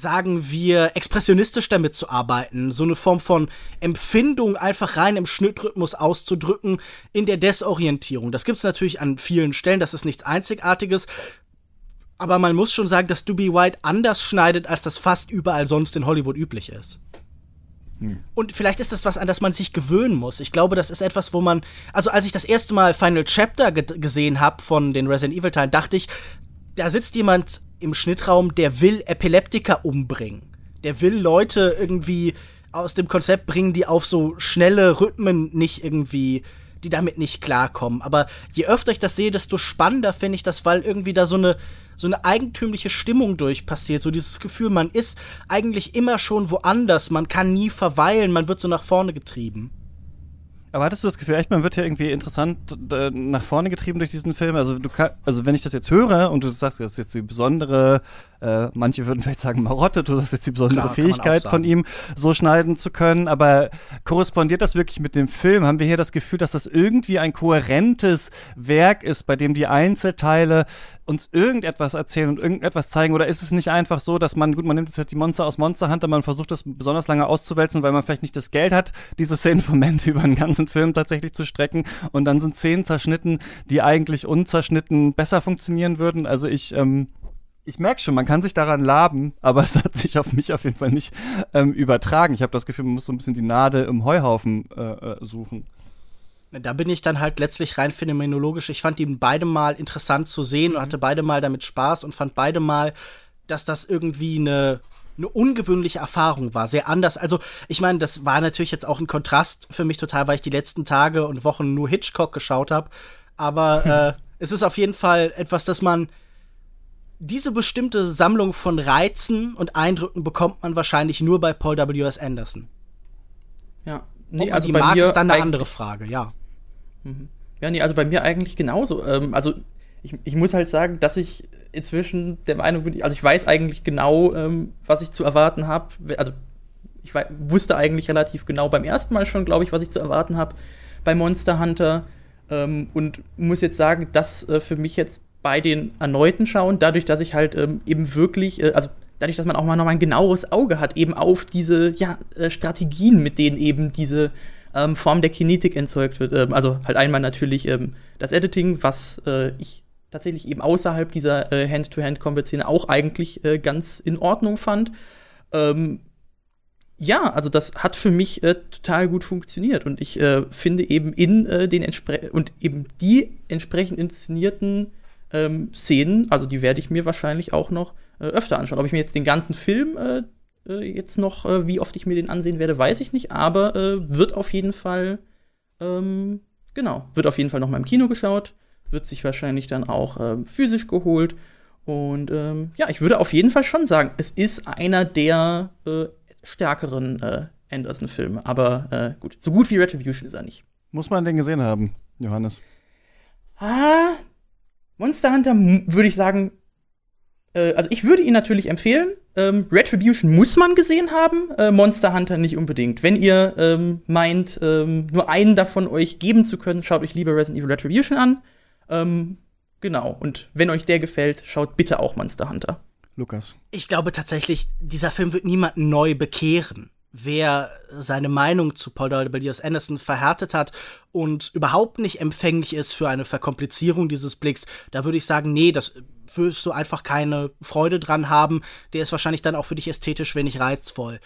sagen wir, expressionistisch damit zu arbeiten, so eine Form von Empfindung einfach rein im Schnittrhythmus auszudrücken, in der Desorientierung. Das gibt es natürlich an vielen Stellen, das ist nichts Einzigartiges. Aber man muss schon sagen, dass Doobie White anders schneidet, als das fast überall sonst in Hollywood üblich ist. Hm. Und vielleicht ist das was, an das man sich gewöhnen muss. Ich glaube, das ist etwas, wo man. Also, als ich das erste Mal Final Chapter ge gesehen habe von den Resident Evil-Teilen, dachte ich, da sitzt jemand im Schnittraum, der will Epileptiker umbringen. Der will Leute irgendwie aus dem Konzept bringen, die auf so schnelle Rhythmen nicht irgendwie, die damit nicht klarkommen. Aber je öfter ich das sehe, desto spannender finde ich das, weil irgendwie da so eine, so eine eigentümliche Stimmung durch passiert. So dieses Gefühl, man ist eigentlich immer schon woanders, man kann nie verweilen, man wird so nach vorne getrieben. Aber hattest du das Gefühl, echt, man wird hier irgendwie interessant äh, nach vorne getrieben durch diesen Film? Also du kann, also wenn ich das jetzt höre und du sagst, das ist jetzt die besondere, äh, manche würden vielleicht sagen Marotte, du sagst jetzt die besondere Klar, Fähigkeit von ihm, so schneiden zu können, aber korrespondiert das wirklich mit dem Film? Haben wir hier das Gefühl, dass das irgendwie ein kohärentes Werk ist, bei dem die Einzelteile uns irgendetwas erzählen und irgendetwas zeigen? Oder ist es nicht einfach so, dass man, gut, man nimmt vielleicht die Monster aus Monster Hunter, man versucht das besonders lange auszuwälzen, weil man vielleicht nicht das Geld hat, diese Szenen vom Ende über einen ganzen Film tatsächlich zu strecken und dann sind Szenen zerschnitten, die eigentlich unzerschnitten besser funktionieren würden. Also ich, ähm, ich merke schon, man kann sich daran laben, aber es hat sich auf mich auf jeden Fall nicht ähm, übertragen. Ich habe das Gefühl, man muss so ein bisschen die Nadel im Heuhaufen äh, äh, suchen. Da bin ich dann halt letztlich rein phänomenologisch. Ich fand ihn beide mal interessant zu sehen und mhm. hatte beide mal damit Spaß und fand beide mal, dass das irgendwie eine, eine ungewöhnliche Erfahrung war. Sehr anders. Also, ich meine, das war natürlich jetzt auch ein Kontrast für mich total, weil ich die letzten Tage und Wochen nur Hitchcock geschaut habe. Aber äh, es ist auf jeden Fall etwas, das man. Diese bestimmte Sammlung von Reizen und Eindrücken bekommt man wahrscheinlich nur bei Paul W.S. Anderson. Ja, nee, also die bei mag, mir ist dann eine andere Frage, ja. Mhm. Ja, nee, also bei mir eigentlich genauso. Ähm, also ich, ich muss halt sagen, dass ich inzwischen der Meinung bin, also ich weiß eigentlich genau, ähm, was ich zu erwarten habe. Also ich war, wusste eigentlich relativ genau beim ersten Mal schon, glaube ich, was ich zu erwarten habe bei Monster Hunter. Ähm, und muss jetzt sagen, dass äh, für mich jetzt bei den erneuten Schauen, dadurch, dass ich halt ähm, eben wirklich, äh, also dadurch, dass man auch mal noch mal ein genaueres Auge hat, eben auf diese ja, äh, Strategien, mit denen eben diese ähm, Form der Kinetik entzeugt wird. Ähm, also halt einmal natürlich ähm, das Editing, was äh, ich tatsächlich eben außerhalb dieser äh, Hand-to-Hand-Combat-Szene auch eigentlich äh, ganz in Ordnung fand. Ähm, ja, also das hat für mich äh, total gut funktioniert und ich finde eben in den entsprechenden und eben die entsprechend inszenierten ähm, Szenen, also die werde ich mir wahrscheinlich auch noch äh, öfter anschauen. Ob ich mir jetzt den ganzen Film äh, äh, jetzt noch, äh, wie oft ich mir den ansehen werde, weiß ich nicht, aber äh, wird auf jeden Fall, ähm, genau, wird auf jeden Fall noch mal im Kino geschaut, wird sich wahrscheinlich dann auch ähm, physisch geholt. Und ähm, ja, ich würde auf jeden Fall schon sagen, es ist einer der stärkeren Anderson-Filme. Aber gut, so gut wie Retribution ist er nicht. Muss man den gesehen haben, Johannes? Ah, Monster Hunter würde ich sagen, äh, also ich würde ihn natürlich empfehlen. Ähm, Retribution muss man gesehen haben, äh, Monster Hunter nicht unbedingt. Wenn ihr ähm, meint, ähm, nur einen davon euch geben zu können, schaut euch lieber Resident Evil Retribution an. Ähm, genau. Und wenn euch der gefällt, schaut bitte auch Monster Hunter. Lukas. Ich glaube tatsächlich, dieser Film wird niemanden neu bekehren wer seine Meinung zu Paul W. S. Anderson verhärtet hat und überhaupt nicht empfänglich ist für eine Verkomplizierung dieses Blicks, da würde ich sagen, nee, das wirst du einfach keine Freude dran haben. Der ist wahrscheinlich dann auch für dich ästhetisch wenig reizvoll.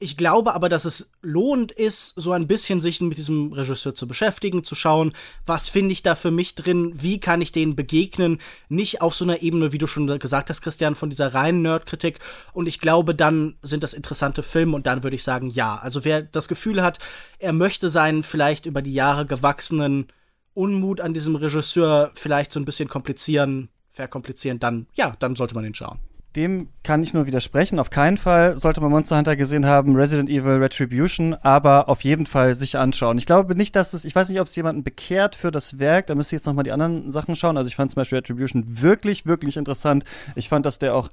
Ich glaube aber, dass es lohnend ist, so ein bisschen sich mit diesem Regisseur zu beschäftigen, zu schauen, was finde ich da für mich drin, wie kann ich denen begegnen, nicht auf so einer Ebene, wie du schon gesagt hast, Christian, von dieser reinen Nerdkritik. Und ich glaube, dann sind das interessante Filme und dann würde ich sagen, ja. Also wer das Gefühl hat, er möchte seinen vielleicht über die Jahre gewachsenen Unmut an diesem Regisseur vielleicht so ein bisschen komplizieren, verkomplizieren, dann, ja, dann sollte man ihn schauen. Dem kann ich nur widersprechen. Auf keinen Fall sollte man Monster Hunter gesehen haben, Resident Evil Retribution, aber auf jeden Fall sich anschauen. Ich glaube nicht, dass es, ich weiß nicht, ob es jemanden bekehrt für das Werk, da müsste ich jetzt nochmal die anderen Sachen schauen. Also ich fand zum Beispiel Retribution wirklich, wirklich interessant. Ich fand, dass der auch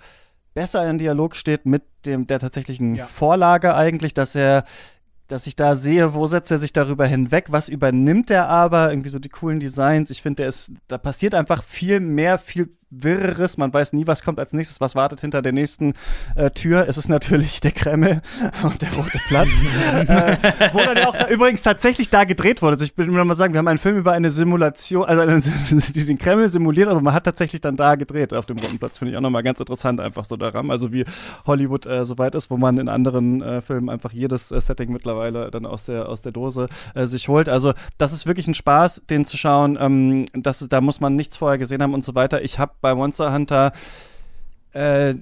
besser in Dialog steht mit dem der tatsächlichen ja. Vorlage eigentlich, dass er dass ich da sehe, wo setzt er sich darüber hinweg, was übernimmt er aber, irgendwie so die coolen Designs. Ich finde, da passiert einfach viel mehr, viel Wirres. Man weiß nie, was kommt als nächstes, was wartet hinter der nächsten äh, Tür. Es ist natürlich der Kreml und der Rote Platz. äh, wo dann auch da, übrigens tatsächlich da gedreht wurde. Also ich will nur mal sagen, wir haben einen Film über eine Simulation, also einen, den Kreml simuliert, aber man hat tatsächlich dann da gedreht auf dem Roten Platz. Finde ich auch nochmal ganz interessant, einfach so daran. Also wie Hollywood äh, so weit ist, wo man in anderen äh, Filmen einfach jedes äh, Setting mittlerweile dann aus der, aus der Dose äh, sich holt. Also das ist wirklich ein Spaß, den zu schauen. Ähm, das, da muss man nichts vorher gesehen haben und so weiter. Ich habe bei Monster Hunter äh,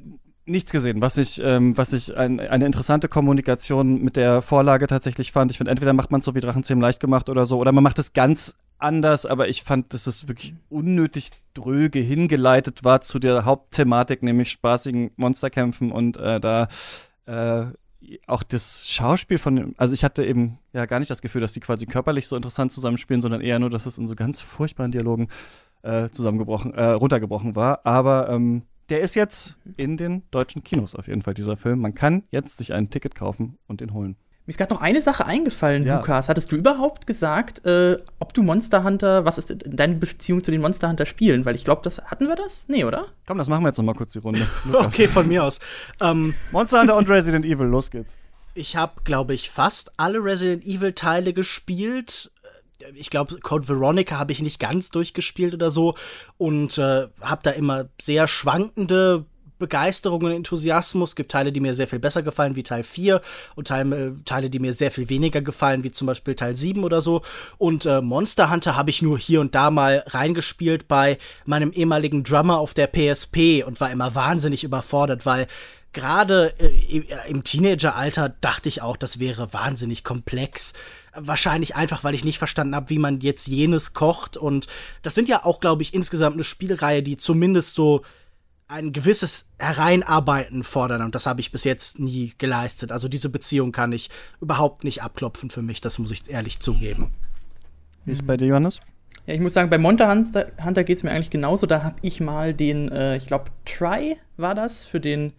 nichts gesehen, was ich, ähm, was ich ein, eine interessante Kommunikation mit der Vorlage tatsächlich fand. Ich finde, entweder macht man es so wie Drachenzähmen leicht gemacht oder so, oder man macht es ganz anders, aber ich fand, dass es wirklich unnötig dröge hingeleitet war zu der Hauptthematik, nämlich spaßigen Monsterkämpfen und äh, da äh, auch das Schauspiel von also ich hatte eben ja gar nicht das Gefühl, dass die quasi körperlich so interessant zusammenspielen, sondern eher nur, dass es in so ganz furchtbaren Dialogen äh, zusammengebrochen, äh, runtergebrochen war. Aber ähm, der ist jetzt in den deutschen Kinos auf jeden Fall, dieser Film. Man kann jetzt sich ein Ticket kaufen und den holen. Mir ist gerade noch eine Sache eingefallen, Ja. Lukas. Hattest du überhaupt gesagt, äh, ob du Monster Hunter, was ist deine Beziehung zu den Monster Hunter Spielen? Weil ich glaube, das hatten wir das? Nee, oder? Komm, das machen wir jetzt noch mal kurz die Runde. Lukas. Okay, von mir aus. Ähm, Monster Hunter und Resident Evil, los geht's. Ich habe, glaube ich, fast alle Resident Evil Teile gespielt. Ich glaube, Code Veronica habe ich nicht ganz durchgespielt oder so und äh, habe da immer sehr schwankende Begeisterung und Enthusiasmus. Es gibt Teile, die mir sehr viel besser gefallen, wie Teil 4 und äh, Teile, die mir sehr viel weniger gefallen, wie zum Beispiel Teil 7 oder so. Und äh, Monster Hunter habe ich nur hier und da mal reingespielt bei meinem ehemaligen Drummer auf der PSP und war immer wahnsinnig überfordert, weil gerade äh, im Teenageralter dachte ich auch, das wäre wahnsinnig komplex. Wahrscheinlich einfach, weil ich nicht verstanden habe, wie man jetzt jenes kocht. Und das sind ja auch, glaube ich, insgesamt eine Spielreihe, die zumindest so ein gewisses Hereinarbeiten fordern. Und das habe ich bis jetzt nie geleistet. Also diese Beziehung kann ich überhaupt nicht abklopfen für mich. Das muss ich ehrlich zugeben. Wie ist es bei dir, Johannes? Ja, ich muss sagen, bei Monster Hunter, Hunter geht es mir eigentlich genauso. Da habe ich mal den, äh, ich glaube, Try war das, für den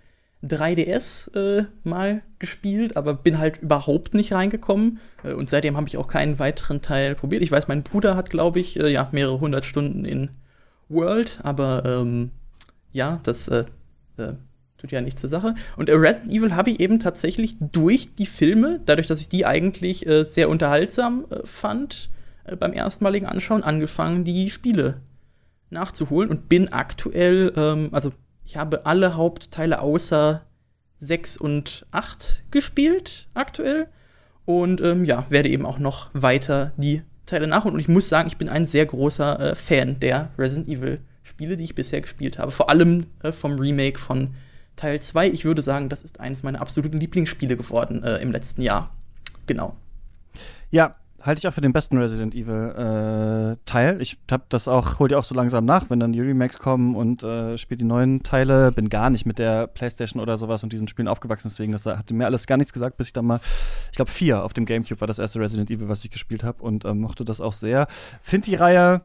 3DS äh, mal gespielt, aber bin halt überhaupt nicht reingekommen. Äh, und seitdem habe ich auch keinen weiteren Teil probiert. Ich weiß, mein Bruder hat, glaube ich, äh, ja, mehrere hundert Stunden in World, aber ähm, ja, das äh, äh, tut ja nichts zur Sache. Und Resident Evil habe ich eben tatsächlich durch die Filme, dadurch, dass ich die eigentlich äh, sehr unterhaltsam äh, fand, äh, beim erstmaligen Anschauen angefangen, die Spiele nachzuholen und bin aktuell, ähm, also ich habe alle Hauptteile außer 6 und 8 gespielt aktuell und ähm, ja, werde eben auch noch weiter die Teile nachholen. Und ich muss sagen, ich bin ein sehr großer äh, Fan der Resident Evil Spiele, die ich bisher gespielt habe. Vor allem äh, vom Remake von Teil 2. Ich würde sagen, das ist eines meiner absoluten Lieblingsspiele geworden äh, im letzten Jahr. Genau. Ja, halte ich auch für den besten Resident Evil äh, Teil. Ich hab das auch, hol die auch so langsam nach, wenn dann die Remakes kommen und äh, spiele die neuen Teile. Bin gar nicht mit der Playstation oder sowas und diesen Spielen aufgewachsen, deswegen das hatte mir alles gar nichts gesagt, bis ich dann mal, ich glaube vier auf dem Gamecube war das erste Resident Evil, was ich gespielt habe und ähm, mochte das auch sehr. Find die Reihe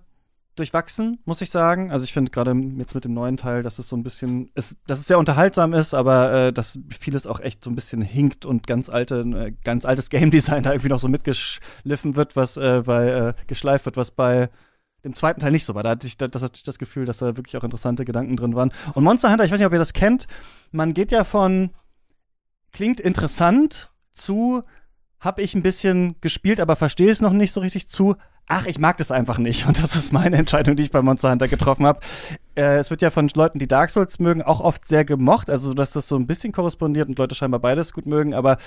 durchwachsen, muss ich sagen. Also ich finde gerade jetzt mit dem neuen Teil, dass es so ein bisschen, ist, dass es sehr unterhaltsam ist, aber äh, dass vieles auch echt so ein bisschen hinkt und ganz alte, äh, ganz altes Game Design da irgendwie noch so mitgeschliffen wird, was äh, bei äh, geschleift wird, was bei dem zweiten Teil nicht so war. Da hatte ich das, hatte ich das Gefühl, dass da wirklich auch interessante Gedanken drin waren. Und Monster Hunter, ich weiß nicht, ob ihr das kennt, man geht ja von klingt interessant zu hab ich ein bisschen gespielt, aber verstehe es noch nicht so richtig zu ach, ich mag das einfach nicht. Und das ist meine Entscheidung, die ich bei Monster Hunter getroffen habe. Äh, es wird ja von Leuten, die Dark Souls mögen, auch oft sehr gemocht. Also, dass das so ein bisschen korrespondiert und Leute scheinbar beides gut mögen. Aber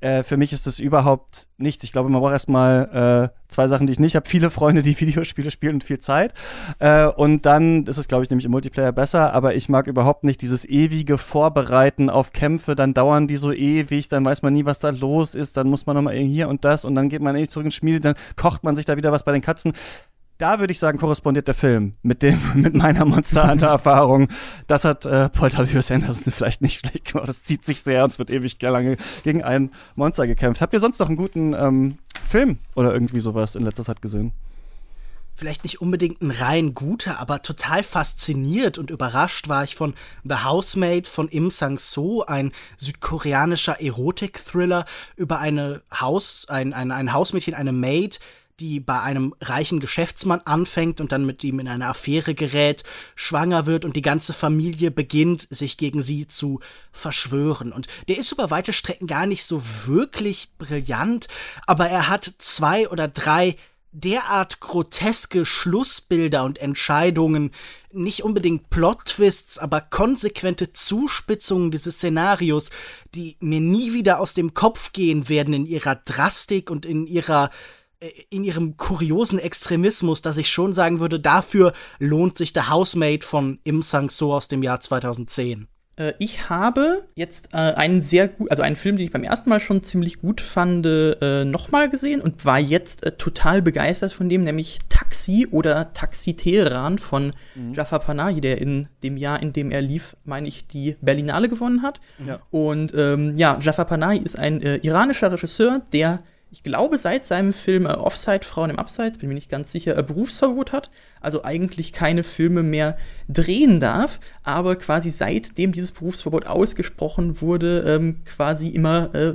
äh, für mich ist das überhaupt nichts. Ich glaube, man braucht erstmal äh, zwei Sachen, die ich nicht habe. Viele Freunde, die Videospiele spielen und viel Zeit. Äh, und dann ist es, glaube ich, nämlich im Multiplayer besser. Aber ich mag überhaupt nicht dieses ewige Vorbereiten auf Kämpfe. Dann dauern die so ewig. Dann weiß man nie, was da los ist. Dann muss man nochmal hier und das. Und dann geht man ewig zurück ins Spiel. Dann kocht man sich da wieder was bei den Katzen. Da würde ich sagen, korrespondiert der Film mit dem, mit meiner Monster Hunter Erfahrung. Das hat äh, Paul W. Anderson vielleicht nicht schlecht gemacht. Das zieht sich sehr und es wird ewig lange gegen ein Monster gekämpft. Habt ihr sonst noch einen guten ähm, Film oder irgendwie sowas in letzter Zeit gesehen? vielleicht nicht unbedingt ein rein guter, aber total fasziniert und überrascht war ich von The Housemaid von Im Sang-soo, ein südkoreanischer Erotik-Thriller über eine Haus, ein, ein, ein Hausmädchen, eine Maid, die bei einem reichen Geschäftsmann anfängt und dann mit ihm in eine Affäre gerät, schwanger wird und die ganze Familie beginnt, sich gegen sie zu verschwören. Und der ist über weite Strecken gar nicht so wirklich brillant, aber er hat zwei oder drei derart groteske Schlussbilder und Entscheidungen, nicht unbedingt Plot-Twists, aber konsequente Zuspitzungen dieses Szenarios, die mir nie wieder aus dem Kopf gehen werden in ihrer Drastik und in ihrer in ihrem kuriosen Extremismus, dass ich schon sagen würde, dafür lohnt sich The Housemaid von Im Sang-soo aus dem Jahr 2010. Äh, ich habe jetzt äh, einen sehr gut, also einen Film, den ich beim ersten Mal schon ziemlich gut fand, äh, nochmal gesehen und war jetzt äh, total begeistert von dem, nämlich Taxi oder Taxi Teheran von mhm. Jafar Panahi, der in dem Jahr, in dem er lief, meine ich, die Berlinale gewonnen hat. Ja. Und ähm, ja, Jafar Panahi ist ein äh, iranischer Regisseur, der ich glaube, seit seinem Film äh, Offside, Frauen im Abseits, bin mir nicht ganz sicher, äh, Berufsverbot hat, also eigentlich keine Filme mehr drehen darf, aber quasi seitdem dieses Berufsverbot ausgesprochen wurde, ähm, quasi immer äh,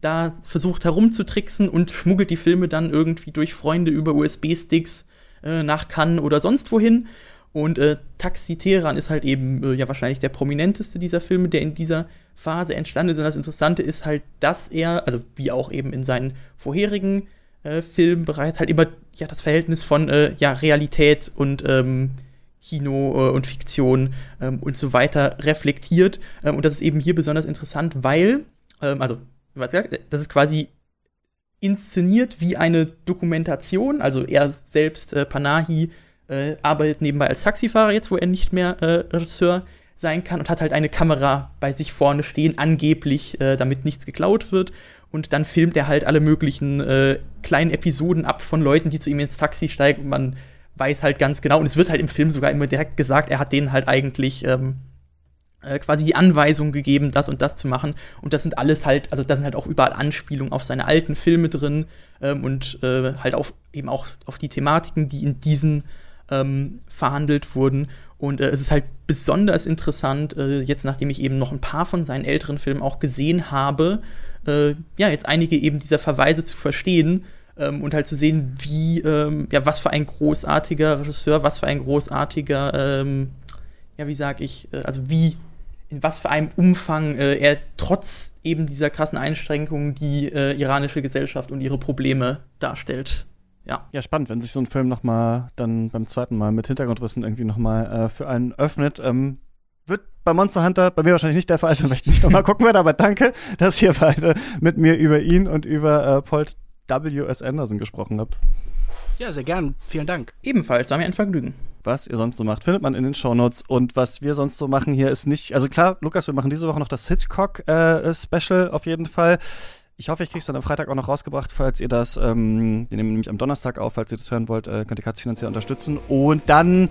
da versucht herumzutricksen und schmuggelt die Filme dann irgendwie durch Freunde über USB-Sticks äh, nach Cannes oder sonst wohin. Und äh, Taxi Teheran ist halt eben äh, ja wahrscheinlich der prominenteste dieser Filme, der in dieser Phase entstanden ist. Und das Interessante ist halt, dass er, also wie auch eben in seinen vorherigen äh, Filmen bereits halt immer ja das Verhältnis von äh, ja, Realität und ähm, Kino äh, und Fiktion ähm, und so weiter reflektiert. Ähm, und das ist eben hier besonders interessant, weil, ähm, also, das ist quasi inszeniert wie eine Dokumentation. Also er selbst, äh, Panahi, äh, arbeitet nebenbei als Taxifahrer jetzt, wo er nicht mehr äh, Regisseur sein kann und hat halt eine Kamera bei sich vorne stehen, angeblich, äh, damit nichts geklaut wird. Und dann filmt er halt alle möglichen äh, kleinen Episoden ab von Leuten, die zu ihm ins Taxi steigen. Und man weiß halt ganz genau, und es wird halt im Film sogar immer direkt gesagt, er hat denen halt eigentlich ähm, äh, quasi die Anweisung gegeben, das und das zu machen. Und das sind alles halt, also da sind halt auch überall Anspielungen auf seine alten Filme drin ähm, und äh, halt auf eben auch auf die Thematiken, die in diesen ähm, verhandelt wurden. Und äh, es ist halt besonders interessant, äh, jetzt nachdem ich eben noch ein paar von seinen älteren Filmen auch gesehen habe, äh, ja, jetzt einige eben dieser Verweise zu verstehen ähm, und halt zu sehen, wie, ähm, ja, was für ein großartiger Regisseur, was für ein großartiger, ähm, ja, wie sag ich, äh, also wie, in was für einem Umfang äh, er trotz eben dieser krassen Einschränkungen die äh, iranische Gesellschaft und ihre Probleme darstellt ja. Ja, spannend, wenn sich so ein Film nochmal dann beim zweiten Mal mit Hintergrundwissen irgendwie nochmal äh, für einen öffnet. Ähm, wird bei Monster Hunter bei mir wahrscheinlich nicht der Fall sein, weil ich nicht nochmal gucken werde, aber danke, dass ihr beide mit mir über ihn und über äh, Paul W.S. Anderson gesprochen habt. Ja, sehr gern. Vielen Dank. Ebenfalls, war mir ein Vergnügen. Was ihr sonst so macht, findet man in den Shownotes. Und was wir sonst so machen hier ist nicht, also klar, Lukas, wir machen diese Woche noch das Hitchcock-Special äh, auf jeden Fall. Ich hoffe, ich kriege es dann am Freitag auch noch rausgebracht, falls ihr das, ähm, wir nehmen nämlich am Donnerstag auf, falls ihr das hören wollt, äh, könnt ihr Katz finanziell unterstützen. Und dann,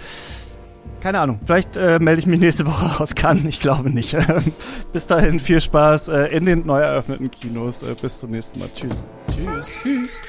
keine Ahnung, vielleicht äh, melde ich mich nächste Woche aus Cannes, ich glaube nicht. bis dahin viel Spaß äh, in den neu eröffneten Kinos. Äh, bis zum nächsten Mal. Tschüss. Tschüss. Tschüss.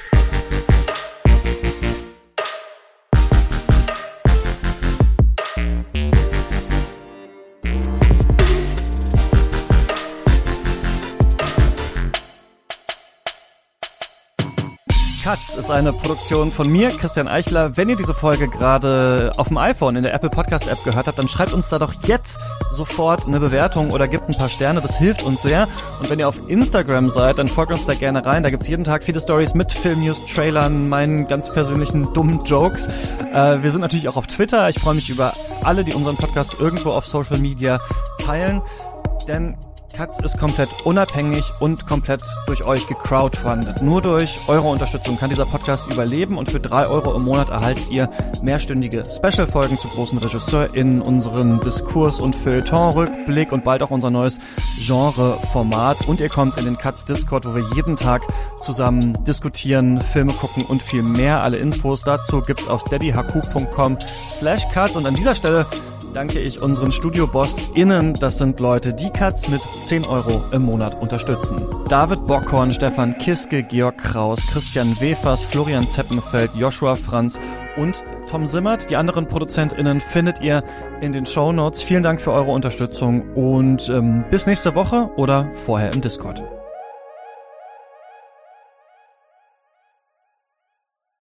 Katz ist eine Produktion von mir, Christian Eichler. Wenn ihr diese Folge gerade auf dem iPhone in der Apple Podcast App gehört habt, dann schreibt uns da doch jetzt sofort eine Bewertung oder gebt ein paar Sterne. Das hilft uns sehr. Und wenn ihr auf Instagram seid, dann folgt uns da gerne rein. Da gibt's jeden Tag viele Stories mit Filmnews, Trailern, meinen ganz persönlichen dummen Jokes. Äh, wir sind natürlich auch auf Twitter. Ich freue mich über alle, die unseren Podcast irgendwo auf Social Media teilen. Denn Katz ist komplett unabhängig und komplett durch euch gecrowdfundet. Nur durch eure Unterstützung kann dieser Podcast überleben und für drei Euro im Monat erhaltet ihr mehrstündige Special-Folgen zu großen RegisseurInnen, unseren Diskurs- und Feuilleton-Rückblick und bald auch unser neues Genre-Format. Und ihr kommt in den Katz Discord, wo wir jeden Tag zusammen diskutieren, Filme gucken und viel mehr. Alle Infos dazu gibt's auf steadyhq.com slash Katz. Und an dieser Stelle danke ich unseren Studio-BossInnen. Das sind Leute, die Katz mit 10 Euro im Monat unterstützen. David Bockhorn, Stefan Kiske, Georg Kraus, Christian Wefers, Florian Zeppenfeld, Joshua Franz und Tom Simmert. Die anderen ProduzentInnen findet ihr in den Show Notes. Vielen Dank für eure Unterstützung und ähm, bis nächste Woche oder vorher im Discord.